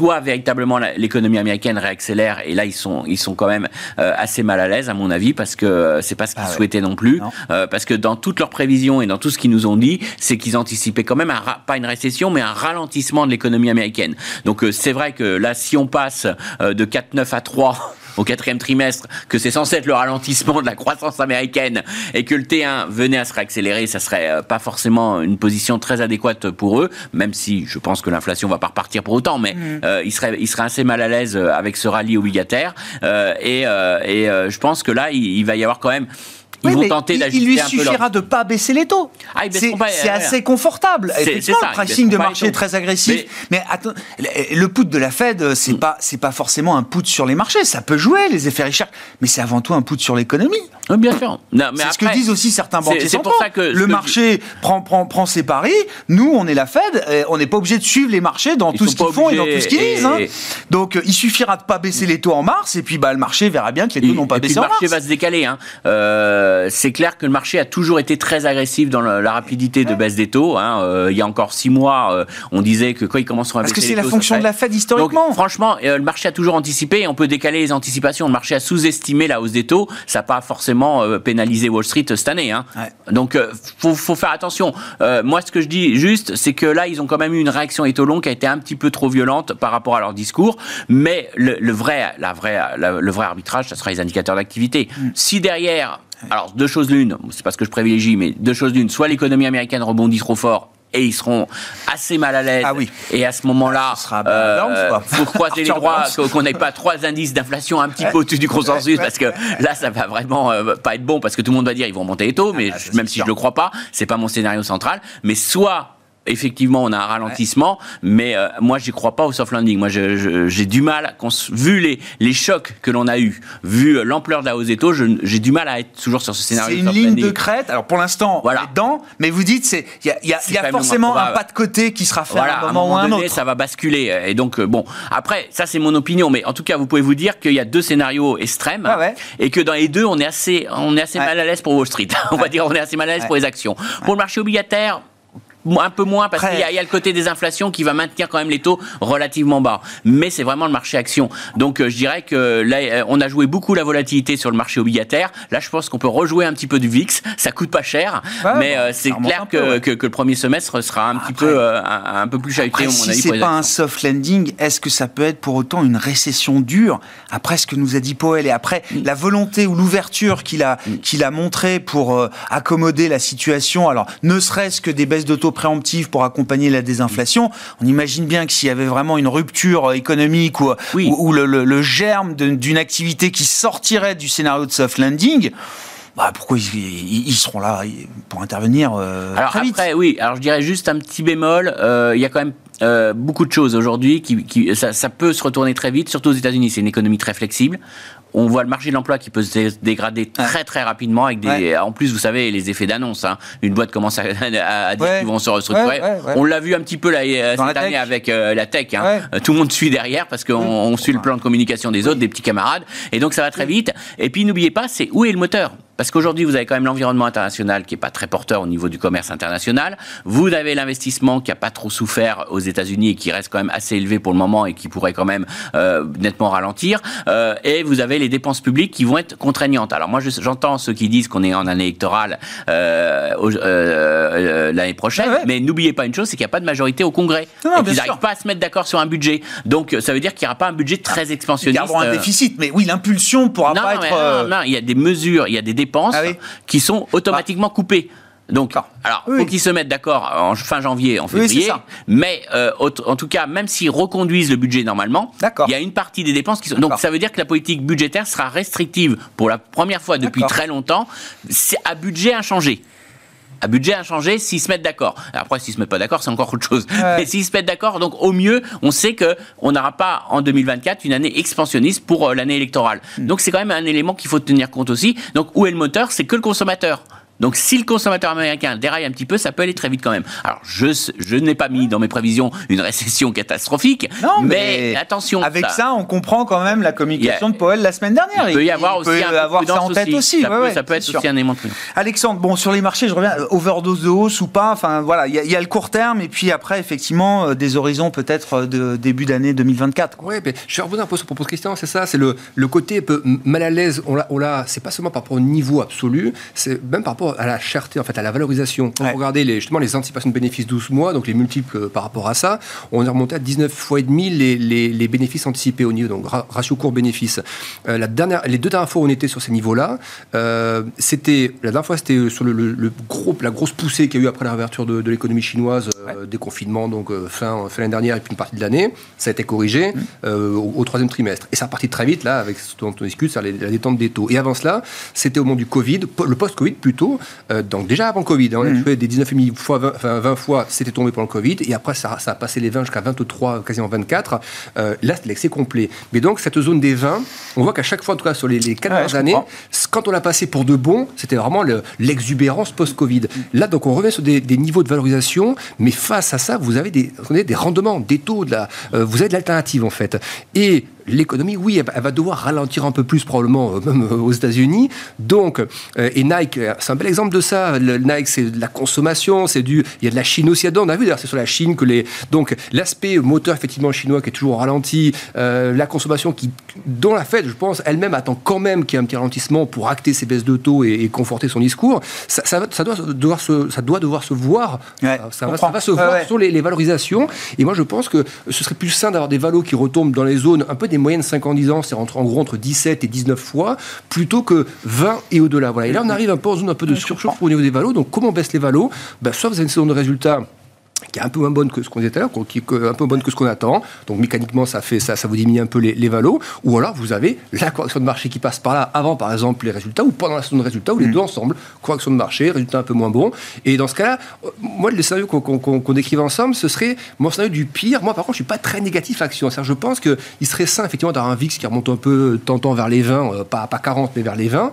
soit véritablement l'économie américaine réaccélère et là ils sont ils sont quand même assez mal à l'aise à mon avis parce que c'est pas ce qu'ils ah souhaitaient non plus. Euh, parce que dans toutes leurs prévisions et dans tout ce qu'ils nous ont dit c'est qu'ils anticipaient quand même un, pas une récession mais un ralentissement de l'économie américaine. Donc euh, c'est vrai que là si on passe euh, de 4,9 à 3 au quatrième trimestre que c'est censé être le ralentissement de la croissance américaine et que le T1 venait à se réaccélérer, ça serait euh, pas forcément une position très adéquate pour eux, même si je pense que l'inflation va pas repartir pour autant, mais mm. euh, ils, seraient, ils seraient assez mal à l'aise euh, avec ce rallye obligataire. et, et je pense que là, il va y avoir quand même ils vont tenter Il lui suffira de ne pas baisser les taux. Ah, c'est assez confortable. Effectivement, le pricing de marché est très agressif. Mais, attends, le put de la Fed, c'est mm. pas c'est pas forcément un put sur les marchés. Ça peut jouer les effets Richard, mais c'est avant tout un put sur l'économie. Oui, bien sûr. C'est ce que disent aussi certains banquiers C'est pour ça que le marché prend, prend, prend ses paris. Nous, on est la Fed. On n'est pas obligé de suivre les marchés dans tout ce qu'ils font et dans tout ce qu'ils disent. Hein. Donc, il suffira de pas baisser les taux en mars et puis bah, le marché verra bien que les taux n'ont pas baissé en mars. Le marché va se décaler. Hein. Euh, euh, c'est clair que le marché a toujours été très agressif dans la rapidité de baisse des taux. Hein. Euh, il y a encore six mois, euh, on disait que quand ils commenceront à baisser Parce que c'est la fonction de la Fed historiquement. franchement, le marché a toujours anticipé. On peut décaler les anticipations. Le marché a sous-estimé la hausse des taux. Ça n'a pas forcément pénalisé Wall Street cette année. Hein. Donc, faut, faut faire attention. moi, ce que je dis juste, c'est que là, ils ont quand même eu une réaction étolon qui a été un petit peu trop violente par rapport à leur discours. Mais le, vrai, la vraie, le vrai arbitrage, ça sera les indicateurs d'activité. Mm. Si derrière alors, deux choses l'une, c'est pas ce que je privilégie, mais deux choses l'une. Soit l'économie américaine rebondit trop fort et ils seront assez mal à l'aise. Ah oui. Et à ce moment-là, il euh, faut croiser les droits qu'on n'ait pas trois indices d'inflation un petit peu au-dessus du consensus, parce que là, ça va vraiment euh, pas être bon, parce que tout le monde va dire ils vont monter les taux, mais ah, même si je le crois pas, c'est pas mon scénario central. Mais soit effectivement, on a un ralentissement, mais euh, moi, j'y crois pas au soft landing. Moi, j'ai du mal, vu les, les chocs que l'on a eu, vu l'ampleur de la hausse des taux, j'ai du mal à être toujours sur ce scénario. C'est une ligne de crête. Alors, pour l'instant, voilà. dedans, mais vous dites, il y a, y a, forcément un pas de côté qui sera fait à un moment, ou un autre. Ça va basculer. Et donc, euh, bon, après, ça, c'est mon opinion, mais en tout cas, vous pouvez vous dire qu'il y a deux scénarios extrêmes ah et que dans les deux, on est assez, on est assez mal à l'aise pour Wall Street. on va dire, on est assez mal à l'aise pour les actions. Pour le marché obligataire, un peu moins parce qu'il y, a le côté des inflations qui va maintenir quand même les taux relativement bas. Mais c'est vraiment le marché action. Donc euh, je dirais que là, euh, on a joué beaucoup la volatilité sur le marché obligataire. Là, je pense qu'on peut rejouer un petit peu du VIX. Ça coûte pas cher, mais euh, c'est clair que, que, le premier semestre sera un petit peu un, peu plus chahuté. Après, si c'est pas un soft landing, est-ce que ça peut être pour autant une récession dure? Après ce que nous a dit Powell et après mm. la volonté ou l'ouverture qu'il a mm. qu'il a montré pour accommoder la situation. Alors ne serait-ce que des baisses de taux préemptive pour accompagner la désinflation. On imagine bien que s'il y avait vraiment une rupture économique ou, ou, le, germe d'une activité qui sortirait du scénario de soft landing, bah, pourquoi ils, seront là pour intervenir euh, alors très après, oui. Alors je dirais juste un petit bémol. Euh, il y a quand même euh, beaucoup de choses aujourd'hui qui, qui ça, ça, peut se retourner très vite, surtout aux États-Unis. C'est une économie très flexible on voit le marché de l'emploi qui peut se dégrader très très rapidement avec des. En plus, vous savez les effets d'annonce. Hein. Une boîte commence à, à, dire qu'ils vont se restructurer. on l'a vu un petit peu là, euh, cette année avec euh, la tech. Hein. Tout le monde suit derrière parce qu'on suit le plan de communication des autres, des petits camarades, et donc ça va très vite. Et puis n'oubliez pas, c'est où est le moteur? Parce qu'aujourd'hui, vous avez quand même l'environnement international qui n'est pas très porteur au niveau du commerce international. Vous avez l'investissement qui n'a pas trop souffert aux États-Unis et qui reste quand même assez élevé pour le moment et qui pourrait quand même euh, nettement ralentir. Euh, et vous avez les dépenses publiques qui vont être contraignantes. Alors moi, j'entends ceux qui disent qu'on est en année électorale euh, l'année prochaine, mais n'oubliez pas une chose, c'est qu'il n'y a pas de majorité au Congrès. Non, et n'arrivent pas à se mettre d'accord sur un budget. Donc ça veut dire qu'il n'y aura pas un budget très expansionniste. Il y aura un déficit, mais oui, l'impulsion pourra pas être... Non, non, il y a des mesures, il y a des dépenses ah qui sont automatiquement bah. coupées. Donc, alors, faut qu'ils se mettent d'accord en fin janvier, en février. mais euh, en tout cas, même s'ils reconduisent le budget normalement, il y a une partie des dépenses qui sont. Donc, ça veut dire que la politique budgétaire sera restrictive pour la première fois depuis très longtemps, à budget inchangé. À budget inchangé s'ils se mettent d'accord. Après, s'ils se mettent pas d'accord, c'est encore autre chose. Mais s'ils se mettent d'accord, donc au mieux, on sait que on n'aura pas en 2024 une année expansionniste pour euh, l'année électorale. Hmm. Donc c'est quand même un élément qu'il faut tenir compte aussi. Donc où est le moteur? C'est que le consommateur. Donc si le consommateur américain déraille un petit peu, ça peut aller très vite quand même. Alors je, je n'ai pas mis dans mes prévisions une récession catastrophique, non, mais, attention. Avec ça. on comprend quand même la communication de Powell la semaine dernière. Il peut y avoir aussi avoir ça en tête aussi. Ça, peut, être aussi un élément de Alexandre, bon sur les marchés, je reviens, euh, overdose de hausse ou pas, enfin voilà, il y, a le court terme et puis après effectivement euh, des horizons peut-être euh, de début d'année 2024. Oui, mais je revenir un peu sur propos Christian, c'est ça, c'est le, le côté un peu mal à l'aise, on l'a, c'est pas seulement par rapport au niveau absolu, c'est même par rapport à la cherté, en fait, à la valorisation. Quand vous regardez les, justement les anticipations de bénéfices 12 mois, donc les multiples euh, par rapport à ça, on est remonté à 19 fois et demi les, les, bénéfices anticipés au niveau, donc ratio court-bénéfice. Euh, la dernière, les deux dernières fois où on était sur ces niveaux-là, euh, c'était la dernière fois c'était sur le, le, gros, la grosse poussée qu'il y a eu après la réouverture de, l'économie chinoise, déconfinement donc fin, fin l'année dernière et puis une partie de l'année, ça a été corrigé mmh. au, troisième trimestre. Et ça a parti très vite là avec ce dont on discute, c'est la détente des taux. Et avant cela, c'était au moment du Covid, le post-Covid plutôt, donc déjà avant le Covid, hein, on a mmh. fait des 19,5 fois 20, enfin 20 fois, c'était tombé pendant le Covid, et après ça, ça a passé les 20 jusqu'à 23, quasiment 24. Euh, là, c'est l'excès complet. Mais donc cette zone des 20, on voit qu'à chaque fois, en tout cas sur les, les 4 dernières années, quand on l'a passé pour de bon, c'était vraiment l'exubérance post-Covid. Là, donc on revient sur des, niveaux de valorisation, mais face à ça, vous avez des, des rendements, des taux, de la, euh, vous avez de l'alternative en fait. Et l'économie, oui, elle, va devoir ralentir un peu plus probablement, euh, même euh, aux États-Unis. Donc, euh, et Nike, c'est un bel exemple de ça. Le Nike, c'est de la consommation, c'est du, il y a de la Chine aussi dedans. On a vu d'ailleurs, c'est sur la Chine que les, donc l'aspect moteur effectivement chinois qui est toujours ralenti, la consommation qui, dont la Fed, je pense, elle-même attend quand même qu'il y ait un petit ralentissement pour acter ses baisses de taux et, conforter son discours. Ça, ça, doit devoir se, ça doit devoir se voir. ça, va, se voir sur les, les, valorisations. Et moi, je pense que ce serait plus sain d'avoir des valos qui retombent dans les zones un peu des moyenne 5 ans 10 ans, c'est en gros entre 17 et 19 fois, plutôt que 20 et au-delà. Voilà. Et là, on arrive un peu en zone un peu de surchauffe au niveau des valos. Donc, comment on baisse les valos? Ben, Soit vous avez une saison de résultats qui est un peu moins bonne que ce qu'on disait tout à l'heure, qui est un peu bonne que ce qu'on attend. Donc mécaniquement, ça fait ça, ça vous diminue un peu les, les valos. Ou alors vous avez la correction de marché qui passe par là avant, par exemple, les résultats, ou pendant la saison de résultats, ou les mm. deux ensemble, correction de marché, résultat un peu moins bon. Et dans ce cas-là, moi, le scénario qu'on décrive ensemble, ce serait mon scénario du pire. Moi, par contre, je suis pas très négatif action. Je pense qu'il serait sain effectivement d'avoir un VIX qui remonte un peu tentant vers les 20, euh, pas, pas 40, mais vers les 20.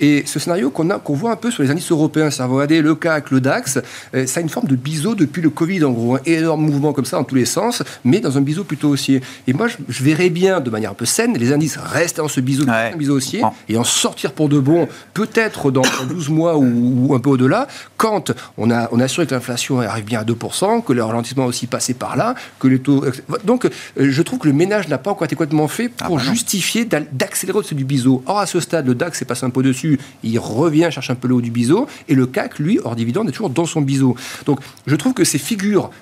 Et ce scénario qu'on qu'on voit un peu sur les indices européens, ça va le CAC, le DAX, euh, ça a une forme de biseau depuis le Covid en gros, un énorme mouvement comme ça dans tous les sens, mais dans un biseau plutôt haussier. Et moi, je, verrais bien, de manière un peu saine, les indices rester dans ce biseau, un biseau haussier et en sortir pour de bon, peut-être dans 12 mois ou, un peu au-delà, quand on a, on assuré que l'inflation arrive bien à 2%, que le ralentissement a aussi passé par là, que les taux. Donc, euh, je trouve que le ménage n'a pas encore été complètement fait pour ah bah justifier d'accélérer au-dessus du biseau. Or, à ce stade, le DAX est passé un peu dessus, il revient chercher un peu le haut du biseau, et le CAC, lui, hors dividende, est toujours dans son biseau. Donc, je trouve que ces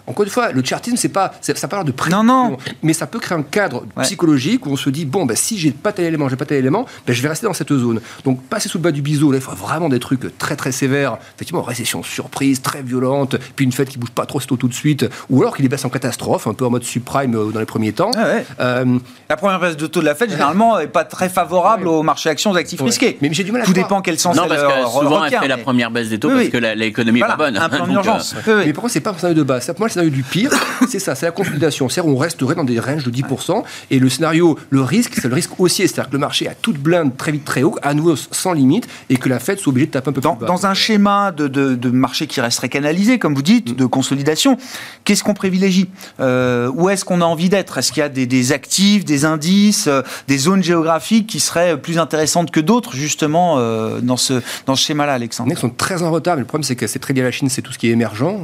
encore une fois, le chartisme, c'est pas, ça parle de prédiction, non, non. mais ça peut créer un cadre psychologique où on se dit bon, ben, si j'ai pas tel élément, j'ai pas tel élément, ben, je vais rester dans cette zone. Donc passer sous le bas du biseau, là, il faut vraiment des trucs très très sévères. Effectivement, récession surprise, très violente, puis une fête qui bouge pas trop tôt tout de suite, ou alors qu'il est baisse en catastrophe, un peu en mode subprime euh, dans les premiers temps. Ah euh, la première baisse de taux de la fête, généralement, n'est pas très favorable au marché actions actifs risqués. Mais j'ai du mal à Tout dépend quel sens non, parce que souvent elle fait la première baisse des taux parce que l'économie n'est pas bonne. Un peu en urgence. Euh, mais par contre, c'est pas un scénario de base. Moi, le scénario du pire, c'est ça, c'est la consolidation. C'est-à-dire on resterait dans des ranges de 10%. Et le scénario, le risque, c'est le risque haussier. C'est-à-dire que le marché a toute blinde très vite très haut, à nouveau sans limite, et que la Fed soit obligée de taper un peu dans, plus bas. Dans un schéma de, de, marché qui resterait canalisé, comme vous dites, de consolidation, qu'est-ce qu'on privilégie? Euh, Où est-ce qu'on a envie d'être? Est-ce qu'il y a des, actifs, des indices, euh, des zones géographiques qui seraient plus intéressantes que d'autres, justement, euh, dans, ce, dans ce schéma-là, Alexandre? Ils sont très en retard, mais le problème, c'est que c'est très lié à la Chine, c'est tout ce qui est émergent.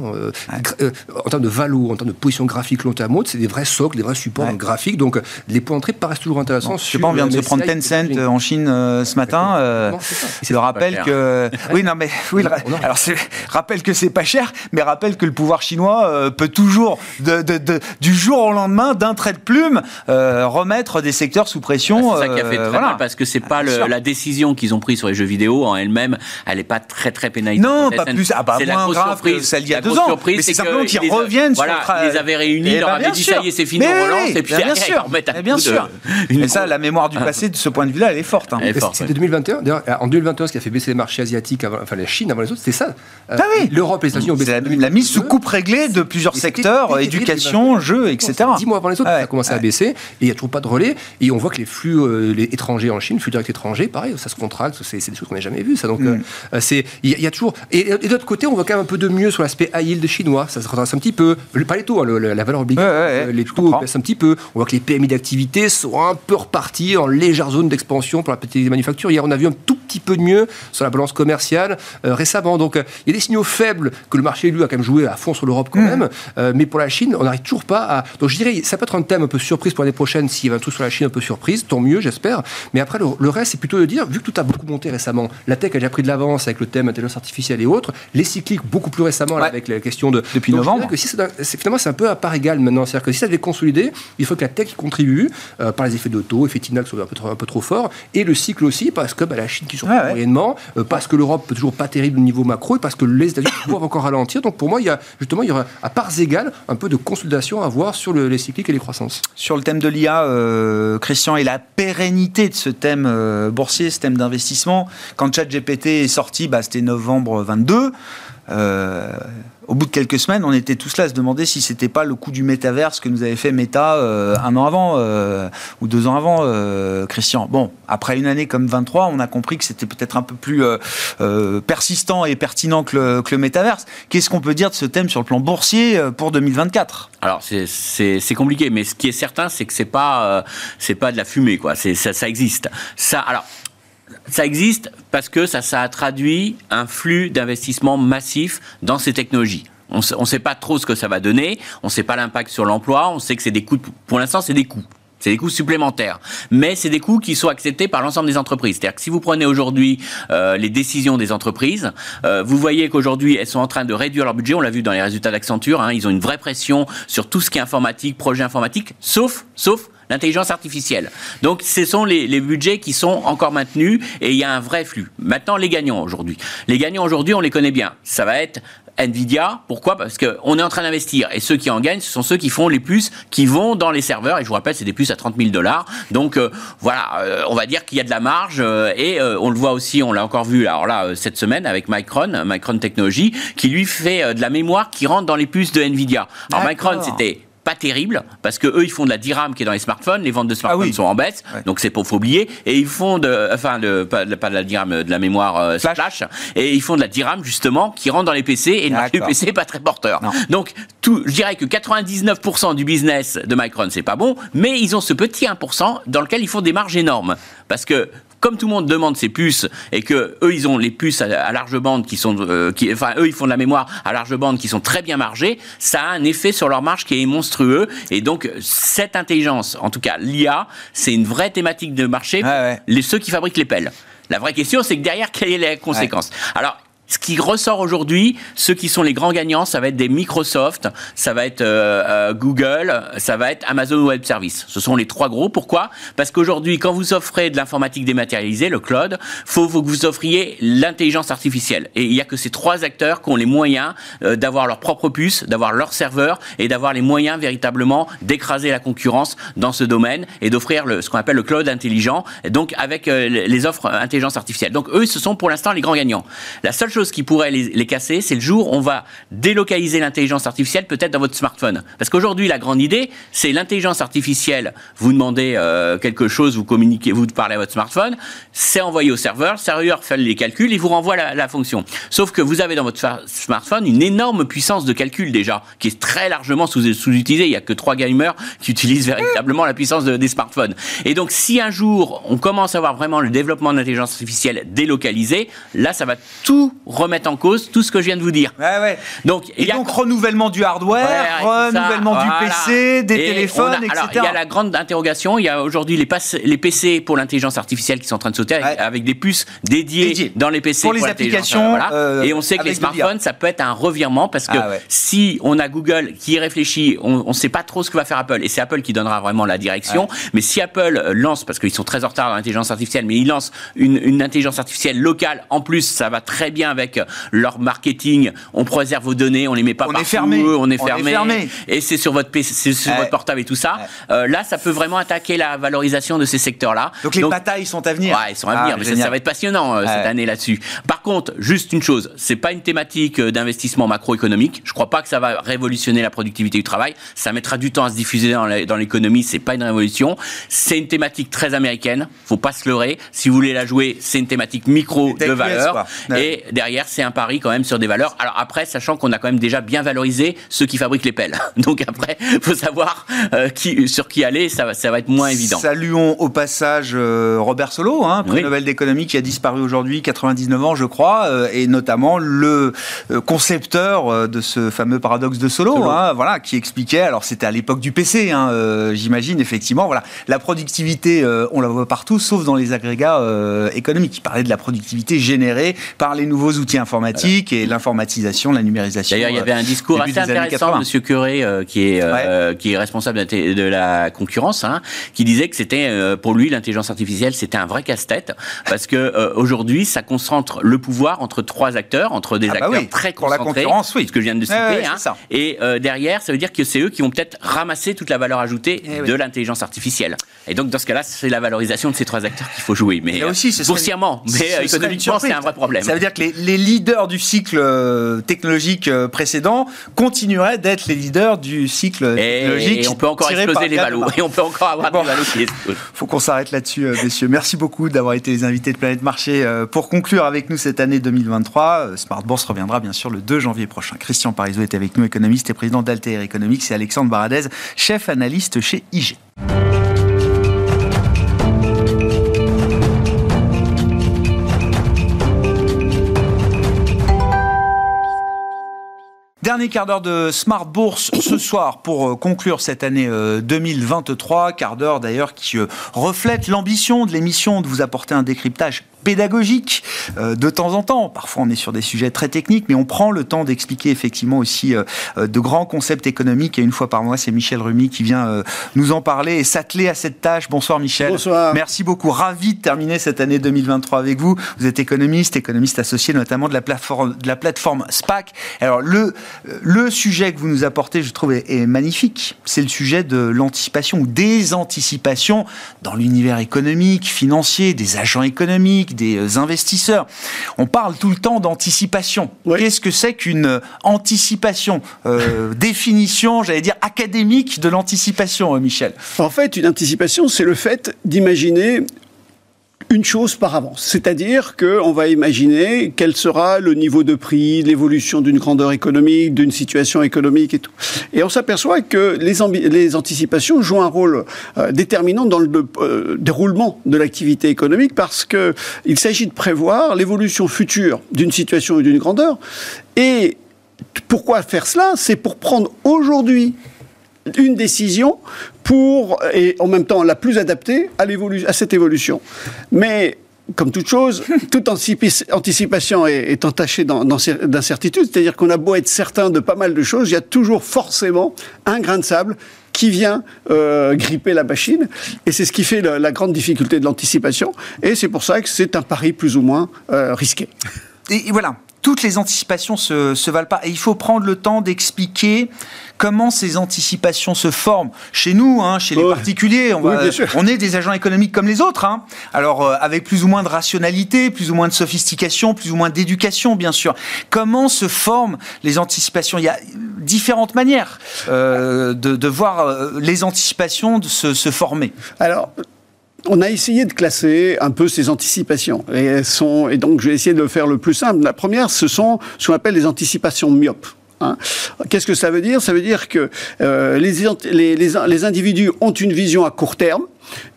En termes de valeur, en termes de position graphique long terme, c'est des vrais socles, des vrais supports graphiques. Donc les points d'entrée paraissent toujours intéressants. je sais pas, on vient de se prendre Tencent euh, en Chine euh, ce matin. Euh, c'est le rappel que. Oui, non, mais. Oui, alors, rappelle que c'est pas cher, mais rappelle que le pouvoir chinois peut toujours, de, de, du jour au lendemain, d'un trait de plume, remettre des secteurs sous pression. Bah, c'est ça qui a fait très mal, parce que c'est pas la décision qu'ils ont prise sur les jeux vidéo en elle-même, elle est pas très très pénalisante. Non, pas plus. Ah bah, moins grave que celle d'il y a deux ans. c'est que compte, ils reviennent voilà, sur le Ils les avaient réunis, Eh ils leur ben, avaient bien dit sûr. ça y est, c'est fini, Mais on relance, et puis bien sûr. Mais bien sûr. Et ça, la mémoire du passé, de ce point de vue-là, elle est forte. hein. C'était ouais. 2021. D'ailleurs, en 2021, ce qui a fait baisser les marchés asiatiques, avant- enfin la Chine avant les autres, c'était ça. Euh, Ah oui. L'Europe et les États-Unis ont baissé. C'est la, mise sous 2022. coupe réglée de plusieurs secteurs, éducation, 2021. jeux, etc. Dix mois avant les autres, ça a commencé à baisser et il n'y a toujours pas de relais. Et on voit que les flux euh, étrangers en Chine, flux directs étrangers, pareil, ça se contracte, c'est des choses qu'on n'a jamais vues. Ça. Donc, Mm. euh, c'est, il y, a- toujours. Et, et de l'autre côté, on voit quand même un peu de mieux sur l'aspect high yield chinois. Ça redresse un petit peu. Pas les taux, hein, le- la valeur obligatoire. Ouais, ouais, ouais, euh, les taux baissent un petit peu. On voit que les PMI d'activité sont un peu repartis en légère zone d'expansion pour la petite manufacture. Hier, on a vu un tout petit peu de mieux sur la balance commerciale euh, récemment. Donc, euh, il y a des signaux faibles que le marché, lui, a quand même joué à fond sur l'Europe quand Mm. même. Euh, mais pour la Chine, on n'arrive toujours pas à. Donc, je dirais, ça peut être un thème un peu surprise pour l'année prochaine s'il y a un truc sur la Chine un peu surprise. Tant mieux, j'espère. Mais après, le, le reste, c'est plutôt de dire, vu que tout a beaucoup monté récemment, la tech a déjà pris de l'avance avec le thème intelligence artificielle et autres, les cycliques beaucoup plus récemment Ouais. avec la question de. Depuis novembre. que si ça doit- finalement, c'est un peu à part égale maintenant. C'est-à-dire que si ça devait consolider, il faut que la tech y contribue euh, par les effets de taux, effets TINA qui sont un peu trop, un peu trop forts, et le cycle aussi, parce que bah, la Chine qui surprend Ouais, ouais. moyennement, euh, parce que l'Europe peut toujours pas terrible au niveau macro, et parce que les États-Unis doivent encore ralentir. Donc pour moi, il y a justement, il y aura à parts égales un peu de consolidation à voir sur le- les cycliques et les croissances. Sur le thème de l'IA, euh, Christian, et la pérennité de ce thème euh, boursier, ce thème d'investissement, quand ChatGPT est sorti, bah, c'était novembre 22. euh, au bout de quelques semaines, on était tous là à se demander si c'était pas le coup du métaverse que nous avait fait Meta euh, un an avant euh, ou deux ans avant, euh, Christian. Bon, après une année comme 23, on a compris que c'était peut-être un peu plus persistant et pertinent que le, que métaverse. Qu'est-ce qu'on peut dire de ce thème sur le plan boursier pour 2024 Alors c'est- compliqué, mais ce qui est certain, c'est que c'est pas c'est pas de la fumée, quoi. Ça, ça existe. Ça, alors. Ça existe parce que ça, ça a traduit un flux d'investissement massif dans ces technologies. On ne sait pas trop ce que ça va donner, on ne sait pas l'impact sur l'emploi, on sait que c'est des coûts, pour l'instant c'est des coûts. C'est des coûts supplémentaires. Mais c'est des coûts qui sont acceptés par l'ensemble des entreprises. C'est-à-dire que si vous prenez aujourd'hui euh, les décisions des entreprises, euh, vous voyez qu'aujourd'hui, elles sont en train de réduire leur budget. On l'a vu dans les résultats d'Accenture. Hein, ils ont une vraie pression sur tout ce qui est informatique, projet informatique, sauf, sauf l'intelligence artificielle. Donc, ce sont les, les budgets qui sont encore maintenus et il y a un vrai flux. Maintenant, les gagnants aujourd'hui. Les gagnants aujourd'hui, on les connaît bien. Ça va être Nvidia, pourquoi? Parce qu'on est en train d'investir et ceux qui en gagnent, ce sont ceux qui font les puces qui vont dans les serveurs. Et je vous rappelle, c'est des puces à 30 000 dollars. Donc euh, voilà, euh, on va dire qu'il y a de la marge euh, et euh, on le voit aussi, on l'a encore vu alors là euh, cette semaine avec Micron, Micron Technology, qui lui fait euh, de la mémoire qui rentre dans les puces de Nvidia. Alors Micron, c'était pas terrible parce que eux ils font de la DRAM qui est dans les smartphones, les ventes de smartphones Ah oui. sont en baisse, Ouais. donc c'est pour faut oublier et ils font de enfin de pas, de- pas de la DRAM de la mémoire euh, Flash. flash. et ils font de la DRAM justement qui rentre dans les PC et le marché du D'accord. PC est pas très porteur. Non. Donc tout je dirais que 99% du business de Micron c'est pas bon, mais ils ont ce petit 1% dans lequel ils font des marges énormes parce que comme tout le monde demande ces puces et que eux ils ont les puces à, à large bande qui sont euh, qui enfin eux ils font de la mémoire à large bande qui sont très bien margées ça a un effet sur leur marge qui est monstrueux. Et donc cette intelligence en tout cas l'IA c'est une vraie thématique de marché. Ouais, ouais. les ceux qui fabriquent les pelles. La vraie question c'est que derrière quelle est la conséquence? Alors ce qui ressort aujourd'hui, ceux qui sont les grands gagnants, ça va être des Microsoft, ça va être euh, euh, Google, ça va être Amazon Web Services. Ce sont les trois gros. Pourquoi? Parce qu'aujourd'hui, quand vous offrez de l'informatique dématérialisée, le cloud, faut, que vous offriez l'intelligence artificielle. Et il n'y a que ces trois acteurs qui ont les moyens euh, d'avoir leur propre puce, d'avoir leur serveur et d'avoir les moyens véritablement d'écraser la concurrence dans ce domaine et d'offrir ce qu'on appelle le cloud intelligent, donc avec les offres intelligence artificielle. Donc eux, ce sont pour l'instant les grands gagnants. La seule chose qui pourrait les, casser, c'est le jour où on va délocaliser l'intelligence artificielle peut-être dans votre smartphone. Parce qu'aujourd'hui, la grande idée, c'est l'intelligence artificielle. Vous demandez euh, quelque chose, vous communiquez, vous parlez à votre smartphone, c'est envoyé au serveur, le serveur fait les calculs et vous renvoie la, fonction. Sauf que vous avez dans votre smartphone une énorme puissance de calcul déjà, qui est très largement sous- sous-utilisée. Il n'y a que trois gamers qui utilisent véritablement la puissance de- des smartphones. Et donc, si un jour on commence à voir vraiment le développement de l'intelligence artificielle délocalisé, là, ça va tout remettre en cause, tout ce que je viens de vous dire. Ouais, ouais. Donc, il Et y a donc renouvellement du hardware, Ouais, ça, renouvellement voilà. du PC, des Et téléphones, a- etc. Alors, il y a la grande interrogation. Il y a aujourd'hui les, PC pour l'intelligence artificielle qui sont en train de sauter avec, des puces dédiées dans les PC Pour les applications, voilà. euh, et on sait que les smartphones, ça peut être un revirement parce que Ah si on a Google qui y réfléchit, on ne sait pas trop ce que va faire Apple. Et c'est Apple qui donnera vraiment la direction. Mais si Apple euh, lance, parce qu'ils sont très en retard dans l'intelligence artificielle, mais ils lancent une, une intelligence artificielle locale, en plus, ça va très bien avec leur marketing. On préserve vos données, on les met pas on partout, est fermé. on est fermé, et c'est sur votre PC, sur Ouais. votre portable et tout ça. Euh, là, ça peut vraiment attaquer la valorisation de ces secteurs-là. Donc les batailles sont à venir. Ouais, ils sont à venir, Ah, mais ça, va être passionnant euh, cette année là-dessus. Par contre, juste une chose, c'est pas une thématique euh, d'investissement macroéconomique. Je crois pas que ça va révolutionner la productivité du travail. Ça mettra du temps à se diffuser dans l'économie. C'est pas une révolution. C'est une thématique très américaine. Faut pas se leurrer. Si vous voulez la jouer, c'est une thématique micro de valeur. Et derrière, c'est un pari quand même sur des valeurs. Alors après, sachant qu'on a quand même déjà bien valorisé ceux qui fabriquent les pelles. Donc après, faut savoir euh, qui, sur qui aller. Ça, va- ça va être moins évident. Saluons au passage euh, Robert Solo, hein, prix Oui. Nobel d'économie qui a disparu aujourd'hui, 99 ans je crois, euh, et notamment le euh, concepteur euh, de ce fameux paradoxe de Solo, Solo. hein, voilà, qui expliquait, alors c'était à l'époque du PC, hein, j'imagine effectivement, voilà, la productivité, on la voit partout, sauf dans les agrégats économiques. Il parlait de la productivité générée par les nouveaux outils informatiques et l'informatisation, la numérisation. D'ailleurs, il y avait un discours euh, début assez intéressant 80. de Monsieur Curé, euh, qui est euh, qui est responsable de la concurrence, hein, qui disait que c'était euh, pour lui l'intelligence artificielle, c'était un vrai casse-tête parce que aujourd'hui, ça concentre le pouvoir entre trois acteurs, entre des Ah bah acteurs oui, très pour la concentrés, concurrence, oui. ce que je viens de citer. Ouais, ouais, hein. ça. et derrière, ça veut dire que c'est eux qui vont peut-être ramasser toute la valeur ajoutée Eh oui. de l'intelligence artificielle. Et donc dans ce cas-là, c'est la valorisation de ces trois acteurs qu'il faut jouer. Mais Là aussi, boursièrement, mais économiquement, c'est un vrai problème. Ça veut dire que les, les leaders du cycle euh, technologique euh, précédent continueraient d'être les leaders du cycle technologique. Et, on peut encore exploser les marques. Et on peut encore avoir Bon. des valos qui explosent. faut qu'on s'arrête là-dessus, euh, messieurs. Merci beaucoup d'avoir été les invités de Planète Marché pour conclure avec nous cette année 2023. Euh, Smart Bourse reviendra bien sûr le 2 janvier prochain. Christian Parizeau est avec nous, économiste et président d'Altair Economics, et Alexandre Baradez, chef analyste chez IG. Dernier quart d'heure de Smart Bourse ce soir pour euh, conclure cette année euh, 2023. Quart d'heure d'ailleurs qui euh, reflète l'ambition de l'émission de vous apporter un décryptage pédagogique euh, de temps en temps. Parfois on est sur des sujets très techniques, mais on prend le temps d'expliquer effectivement aussi euh, euh, de grands concepts économiques. Et une fois par mois, c'est Michel Rumi qui vient euh, nous en parler et s'atteler à cette tâche. Bonsoir Michel. Bonsoir. Merci beaucoup. Ravi de terminer cette année 2023 avec vous. Vous êtes économiste, économiste associé notamment de la plateforme, de la plateforme SPAC. Alors le, le sujet que vous nous apportez, je trouve, est, est magnifique. C'est le sujet de l'anticipation ou des anticipations dans l'univers économique, financier, des agents économiques, des euh, investisseurs. On parle tout le temps d'anticipation. Oui. Qu'est-ce que c'est qu'une euh, anticipation Euh, Définition, j'allais dire, académique de l'anticipation, Michel? En fait, une anticipation, c'est le fait d'imaginer une chose par avance. C'est-à-dire qu'on va imaginer quel sera le niveau de prix, l'évolution d'une grandeur économique, d'une situation économique et tout. Et on s'aperçoit que les, anticipations jouent un rôle euh, déterminant dans le euh, déroulement de l'activité économique parce qu'il s'agit de prévoir l'évolution future d'une situation ou d'une grandeur. Et pourquoi faire cela? C'est pour prendre aujourd'hui une décision pour, et en même temps la plus adaptée à, à cette évolution. Mais comme toute chose, toute anticipation est, est entachée d'in- d'incer- d'incertitude, c'est-à-dire qu'on a beau être certain de pas mal de choses, il y a toujours forcément un grain de sable qui vient euh, gripper la machine, et c'est ce qui fait la, la grande difficulté de l'anticipation, et c'est pour ça que c'est un pari plus ou moins euh, risqué. et voilà, toutes les anticipations se, se valent pas. Et il faut prendre le temps d'expliquer comment ces anticipations se forment. Chez nous, hein, chez les particuliers, on, va- est des agents économiques comme les autres. hein. Alors, euh, avec plus ou moins de rationalité, plus ou moins de sophistication, plus ou moins d'éducation, bien sûr. Comment se forment les anticipations? Il y a différentes manières euh, de, de voir euh, les anticipations de se, se former. Alors, on a essayé de classer un peu ces anticipations. Et, elles sont, et donc, je vais essayer de le faire le plus simple. La première, ce sont ce qu'on appelle les anticipations myopes. hein. Qu'est-ce que ça veut dire? Ça veut dire que euh, les, individus ont une vision à court terme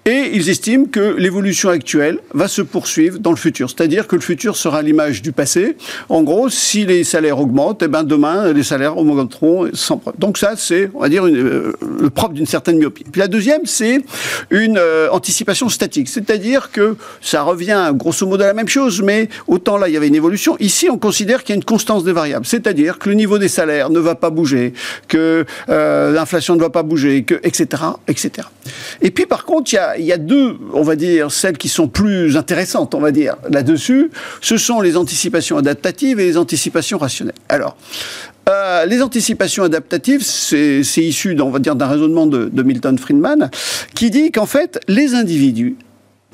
et ils estiment que l'évolution actuelle va se poursuivre dans le futur. C'est-à-dire que le futur sera l'image du passé. En gros, si les salaires augmentent, eh ben demain, les salaires augmenteront sans problème. Donc ça, c'est, on dire, euh, le propre d'une certaine myopie. Puis la deuxième, c'est une euh, anticipation statique. C'est-à-dire que ça revient grosso modo à la même chose, mais autant là, il y avait une évolution. Ici, on considère qu'il y a une constance des variables. C'est-à-dire que le niveau des salaires ne va pas bouger, que euh, l'inflation ne va pas bouger, que, etc., etc. Et puis, par contre, il y, a, il y a deux, on va dire, celles qui sont plus intéressantes, on va dire, là-dessus. Ce sont les anticipations adaptatives et les anticipations rationnelles. Alors, euh, les anticipations adaptatives, c'est issu, on va dire, d'un raisonnement de, Milton Friedman, qui dit qu'en fait, les individus,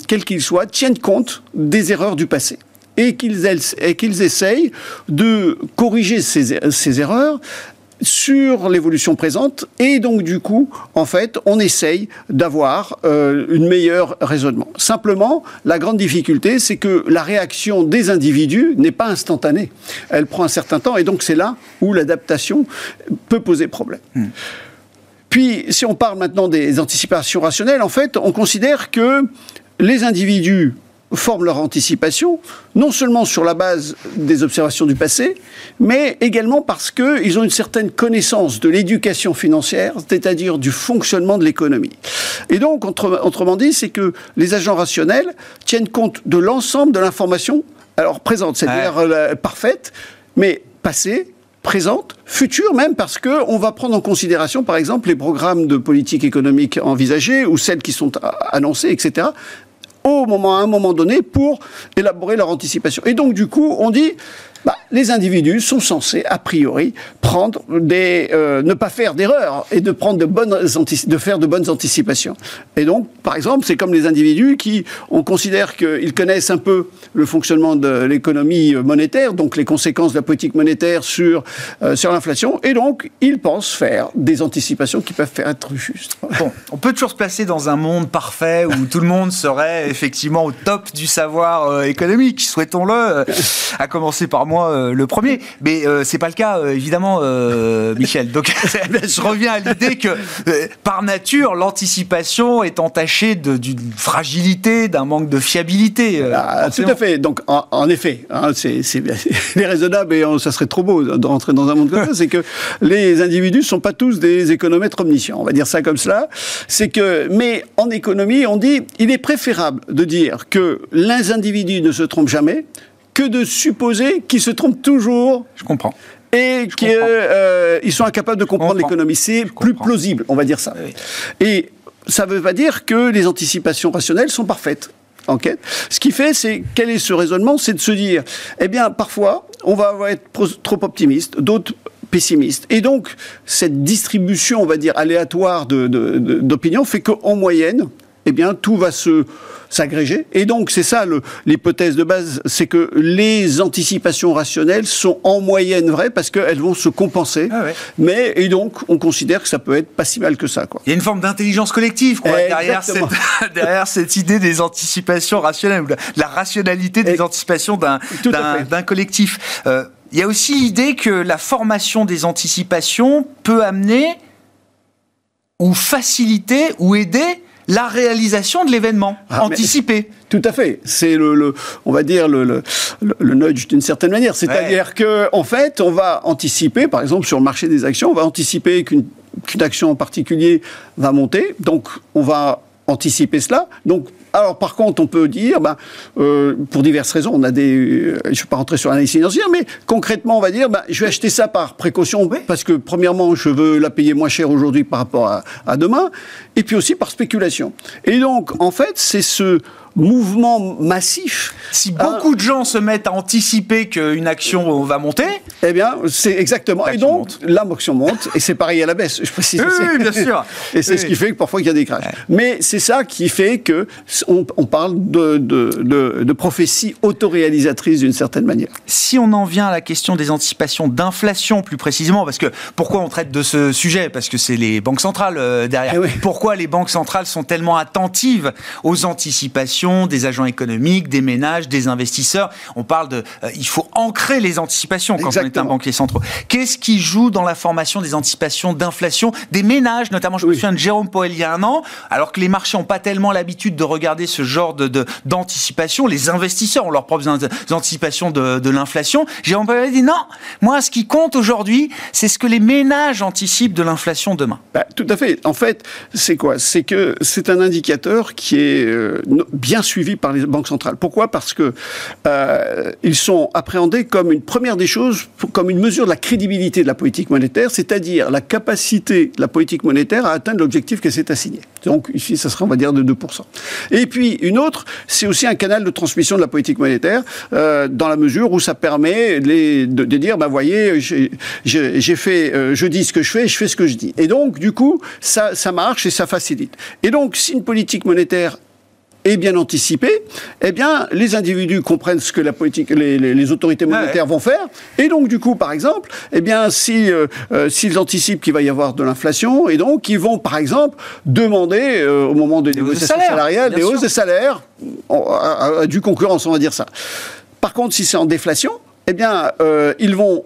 quels qu'ils soient, tiennent compte des erreurs du passé et qu'ils essayent de corriger ces erreurs sur l'évolution présente et donc du coup en fait on essaye d'avoir euh, une meilleure raisonnement. Simplement la grande difficulté c'est que la réaction des individus n'est pas instantanée. Elle prend un certain temps et donc c'est là où l'adaptation peut poser problème. Hmm. Puis si on parle maintenant des anticipations rationnelles en fait on considère que les individus forment leur anticipation, non seulement sur la base des observations du passé, mais également parce qu'ils ont une certaine connaissance de l'éducation financière, c'est-à-dire du fonctionnement de l'économie. Et donc, autrement dit, c'est que les agents rationnels tiennent compte de l'ensemble de l'information, alors présente, c'est-à-dire euh, parfaite, mais passée, présente, future même, parce qu'on va prendre en considération, par exemple, les programmes de politique économique envisagés ou celles qui sont annoncées, etc au moment, à un moment donné pour élaborer leur anticipation. Et donc, du coup, on dit, bah, les individus sont censés, a priori, euh, ne pas faire d'erreurs et de faire de bonnes anticipations. Et donc, par exemple, c'est comme les individus qui, on considère qu'ils connaissent un peu le fonctionnement de l'économie monétaire, donc les conséquences de la politique monétaire sur euh, sur l'inflation, et donc ils pensent faire des anticipations qui peuvent faire être justes. Bon, on peut toujours se placer dans un monde parfait où tout le monde serait effectivement au top du savoir euh, économique, souhaitons-le, à commencer par moi euh, le premier. Mais euh, c'est pas le cas, euh, évidemment, Michel. Donc, je reviens à l'idée que, par nature, l'anticipation est entachée d'une fragilité, d'un manque de fiabilité. Ah, tout à fait. Donc, en, effet, hein, c'est raisonnable et ça serait trop beau de rentrer dans un monde comme ça. C'est que les individus sont pas tous des économètres omniscients. On va dire ça comme cela. C'est que, mais en économie, on dit, il est préférable de dire que les individus ne se trompent jamais que de supposer qu'ils se trompent toujours. Je comprends. Et qu'ils euh, sont incapables de comprendre l'économie. C'est plus plausible, on va dire ça. Et ça ne veut pas dire que les anticipations rationnelles sont parfaites. Enquête. Ce qui fait, c'est quel est ce raisonnement? C'est de se dire, eh bien, parfois, on va être trop optimiste, d'autres pessimistes. Et donc, cette distribution, on va dire, aléatoire d'opinion de, fait qu'en moyenne, eh bien, tout va se s'agréger. Et donc, c'est ça l'hypothèse de base, c'est que les anticipations rationnelles sont en moyenne vraies parce qu'elles vont se compenser. Ah Mais, et donc, on considère que ça peut être pas si mal que ça. Quoi. Il y a une forme d'intelligence collective derrière, cette, derrière cette idée des anticipations rationnelles, ou la rationalité des anticipations d'un collectif. Euh, il y a aussi l'idée que la formation des anticipations peut amener ou faciliter ou aider la réalisation de l'événement ah, anticipé. Tout à fait. C'est le, on va dire le, le, le nudge d'une certaine manière. C'est-à-dire que en fait, on va anticiper, par exemple sur le marché des actions, on va anticiper qu'une qu'une action en particulier va monter. Donc, on va anticiper cela. Donc, alors par contre, on peut dire, ben, euh, pour diverses raisons, on a des, euh, je ne vais pas rentrer sur l'analyse financière, mais concrètement, on va dire, ben, je vais acheter ça par précaution, parce que premièrement, je veux la payer moins cher aujourd'hui par rapport à, à demain, et puis aussi par spéculation. Et donc, en fait, c'est ce mouvement massif. Si hein. beaucoup de gens se mettent à anticiper qu'une action va monter. Eh bien, c'est exactement. Et donc, l'action monte, et c'est pareil à la baisse, je précise. Oui, bien sûr. Et c'est ce qui fait que parfois il y a des crashs. Mais c'est ça qui fait que on, parle de, de, de, prophétie autoréalisatrice d'une certaine manière. Si on en vient à la question des anticipations d'inflation plus précisément, parce que pourquoi on traite de ce sujet? Parce que c'est les banques centrales euh, derrière. Eh pourquoi les banques centrales sont tellement attentives aux anticipations des agents économiques, des ménages, des investisseurs. On parle de, euh, il faut ancrer les anticipations quand on est un banquier central. Qu'est-ce qui joue dans la formation des anticipations d'inflation des ménages, notamment? Je me souviens de Jérôme Poel il y a un an, alors que les marchés n'ont pas tellement l'habitude de regarder ce genre de d'anticipation. Les investisseurs ont leurs propres anticipations de, de l'inflation. Jérôme Poel a dit non, moi ce qui compte aujourd'hui, c'est ce que les ménages anticipent de l'inflation demain. Bah, tout à fait. En fait, c'est quoi? C'est que c'est un indicateur qui est euh, bien bien suivis par les banques centrales. Pourquoi? Parce que euh, ils sont appréhendés comme une première des choses, comme une mesure de la crédibilité de la politique monétaire, c'est-à-dire la capacité de la politique monétaire à atteindre l'objectif qu'elle s'est assigné. Donc ici, ça sera, on va dire, de 2%. Et puis une autre, c'est aussi un canal de transmission de la politique monétaire, euh, dans la mesure où ça permet de, dire, ben voyez, j'ai fait, euh, je dis ce que je fais, je fais ce que je dis. Et donc, du coup, ça marche et ça facilite. Et donc, si une politique monétaire est bien anticipé, eh bien, les individus comprennent ce que la politique, les, les, les autorités monétaires vont faire. Et donc, du coup, par exemple, eh bien, si, euh, euh, s'ils anticipent qu'il va y avoir de l'inflation, et donc, ils vont, par exemple, demander, euh, au moment des, des négociations salariales, des hausses de salaires, à, à, à, du concurrence, on va dire ça. Par contre, si c'est en déflation, eh bien, euh, ils vont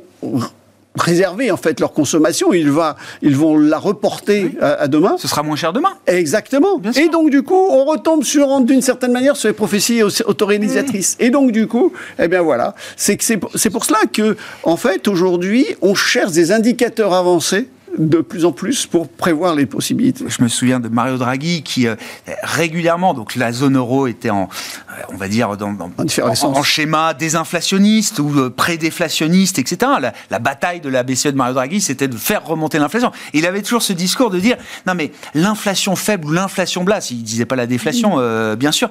préserver en fait leur consommation, ils, va, ils vont la reporter oui. à, à, demain. Ce sera moins cher demain. Exactement. Et donc du coup, on retombe sur d'une certaine manière sur les prophéties autoréalisatrices. Oui. Et donc du coup, eh bien voilà, c'est c'est pour cela que en fait aujourd'hui, on cherche des indicateurs avancés de plus en plus pour prévoir les possibilités. Je me souviens de Mario Draghi qui euh, régulièrement, donc la zone euro était en, euh, on va dire, dans, dans, en, en, schéma désinflationniste ou euh, pré-déflationniste, etc. La, la, bataille de la BCE de Mario Draghi, c'était de faire remonter l'inflation. Il avait toujours ce discours de dire, non mais l'inflation faible ou l'inflation basse, il disait pas la déflation, euh, bien sûr,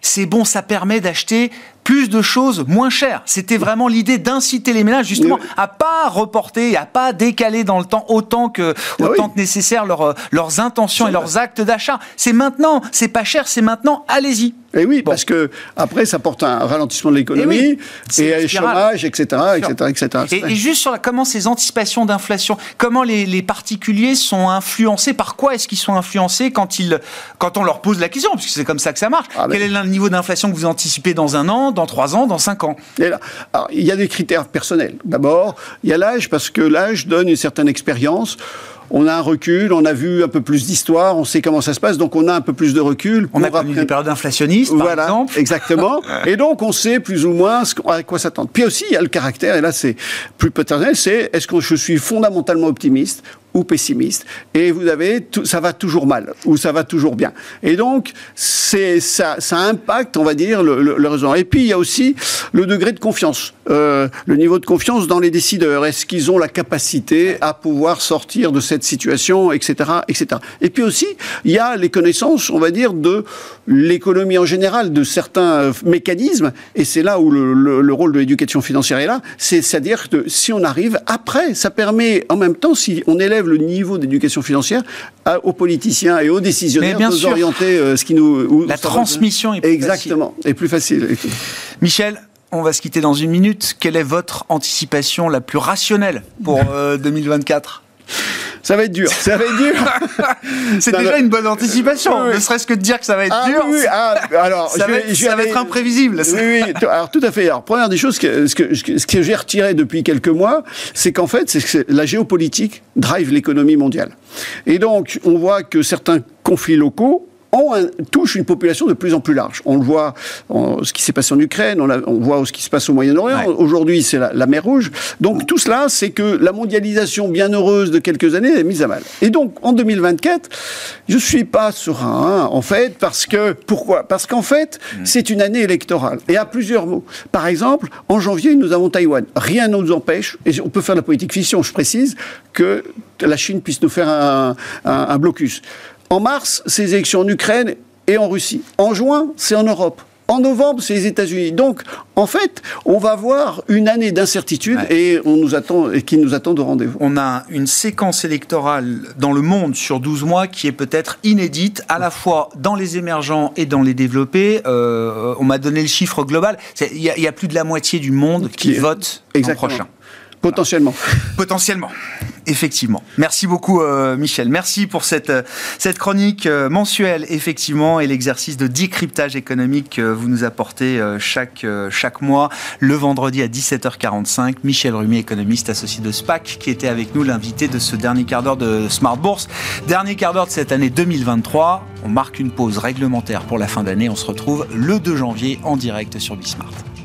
c'est bon, ça permet d'acheter plus de choses moins chères. C'était vraiment l'idée d'inciter les ménages justement à pas reporter, à pas décaler dans le temps autant que autant oui. que nécessaire leur, leurs intentions et leurs actes d'achat. C'est maintenant, c'est pas cher, c'est maintenant, allez-y. Et oui, bon. parce que après, ça porte un ralentissement de l'économie et, oui, et un chômage, etc., etc., etc. Et, et, juste sur la, comment ces anticipations d'inflation, comment les, les, particuliers sont influencés, par quoi est-ce qu'ils sont influencés quand ils, quand on leur pose la question, puisque c'est comme ça que ça marche. Ah, Quel est le niveau d'inflation que vous anticipez dans un an, dans trois ans, dans cinq ans et là, alors, Il y a des critères personnels. D'abord, il y a l'âge, parce que l'âge donne une certaine expérience on a un recul, on a vu un peu plus d'histoire, on sait comment ça se passe, donc on a un peu plus de recul. On a connu des périodes inflationnistes, par voilà, exemple. Exactement. et donc on sait plus ou moins ce, à quoi s'attendre. Puis aussi, il y a le caractère, et là c'est plus paternel, c'est est-ce que je suis fondamentalement optimiste ou pessimiste. Et vous avez, tout, ça va toujours mal, ou ça va toujours bien. Et donc, c'est, ça, ça impacte, on va dire, le, le, raisonnement. Et puis, il y a aussi le degré de confiance, euh, le niveau de confiance dans les décideurs. Est-ce qu'ils ont la capacité à pouvoir sortir de cette situation, etc., etc. Et puis aussi, il y a les connaissances, on va dire, de l'économie en général, de certains mécanismes. Et c'est là où le, le rôle de l'éducation financière est là. C'est-à-dire que si on arrive après, ça permet en même temps, si on élève le niveau d'éducation financière à, aux politiciens et aux décisionnaires de nous orienter euh, ce qui nous. La transmission est plus Exactement, facile. est plus facile. Michel, on va se quitter dans une minute. Quelle est votre anticipation la plus rationnelle pour euh, 2024 ça va être dur. Ça va être dur. c'est déjà une bonne anticipation. Oui. Ne serait-ce que de dire que ça va être ah, dur. Oui, ah, alors, ça, va, vais, ça va, être imprévisible. Oui, oui. Alors, tout à fait. Alors, première des choses, que, ce que, ce que j'ai retiré depuis quelques mois, c'est qu'en fait, c'est que la géopolitique drive l'économie mondiale. Et donc, on voit que certains conflits locaux ont un, touche une population de plus en plus large. On le voit ce qui s'est passé en Ukraine, on, voit ce qui se passe au Moyen-Orient. Ouais. Aujourd'hui, c'est la, la, mer Rouge. Donc tout cela, c'est que la mondialisation bien heureuse de quelques années est mise à mal. Et donc en 2024, je suis pas serein, hein, en fait, parce que pourquoi? Parce qu'en fait, mmh. c'est une année électorale et à plusieurs mots. Par exemple, en janvier, nous avons Taïwan. Rien ne nous empêche, et on peut faire la politique fiction, je précise, que la Chine puisse nous faire un, un, un blocus. En mars, c'est les élections en Ukraine et en Russie. En juin, c'est en Europe. En novembre, c'est les États-Unis. Donc, en fait, on va voir une année d'incertitude ouais. et on nous attend, et qui nous attend de rendez-vous. On a une séquence électorale dans le monde sur 12 mois qui est peut-être inédite, à la fois dans les émergents et dans les développés. Euh, on m'a donné le chiffre global. Il y, y, a plus de la moitié du monde qui, qui vote l'an prochain. Potentiellement. Potentiellement. Effectivement. Merci beaucoup, euh, Michel. Merci pour cette, cette chronique euh, mensuelle, effectivement, et l'exercice de décryptage économique que vous nous apportez euh, chaque, chaque mois, le vendredi à 17h45. Michel Rumi, économiste associé de SPAC, qui était avec nous, l'invité de ce dernier quart d'heure de Smart Bourse. Dernier quart d'heure de cette année 2023. On marque une pause réglementaire pour la fin d'année. On se retrouve le 2 janvier en direct sur Bismart.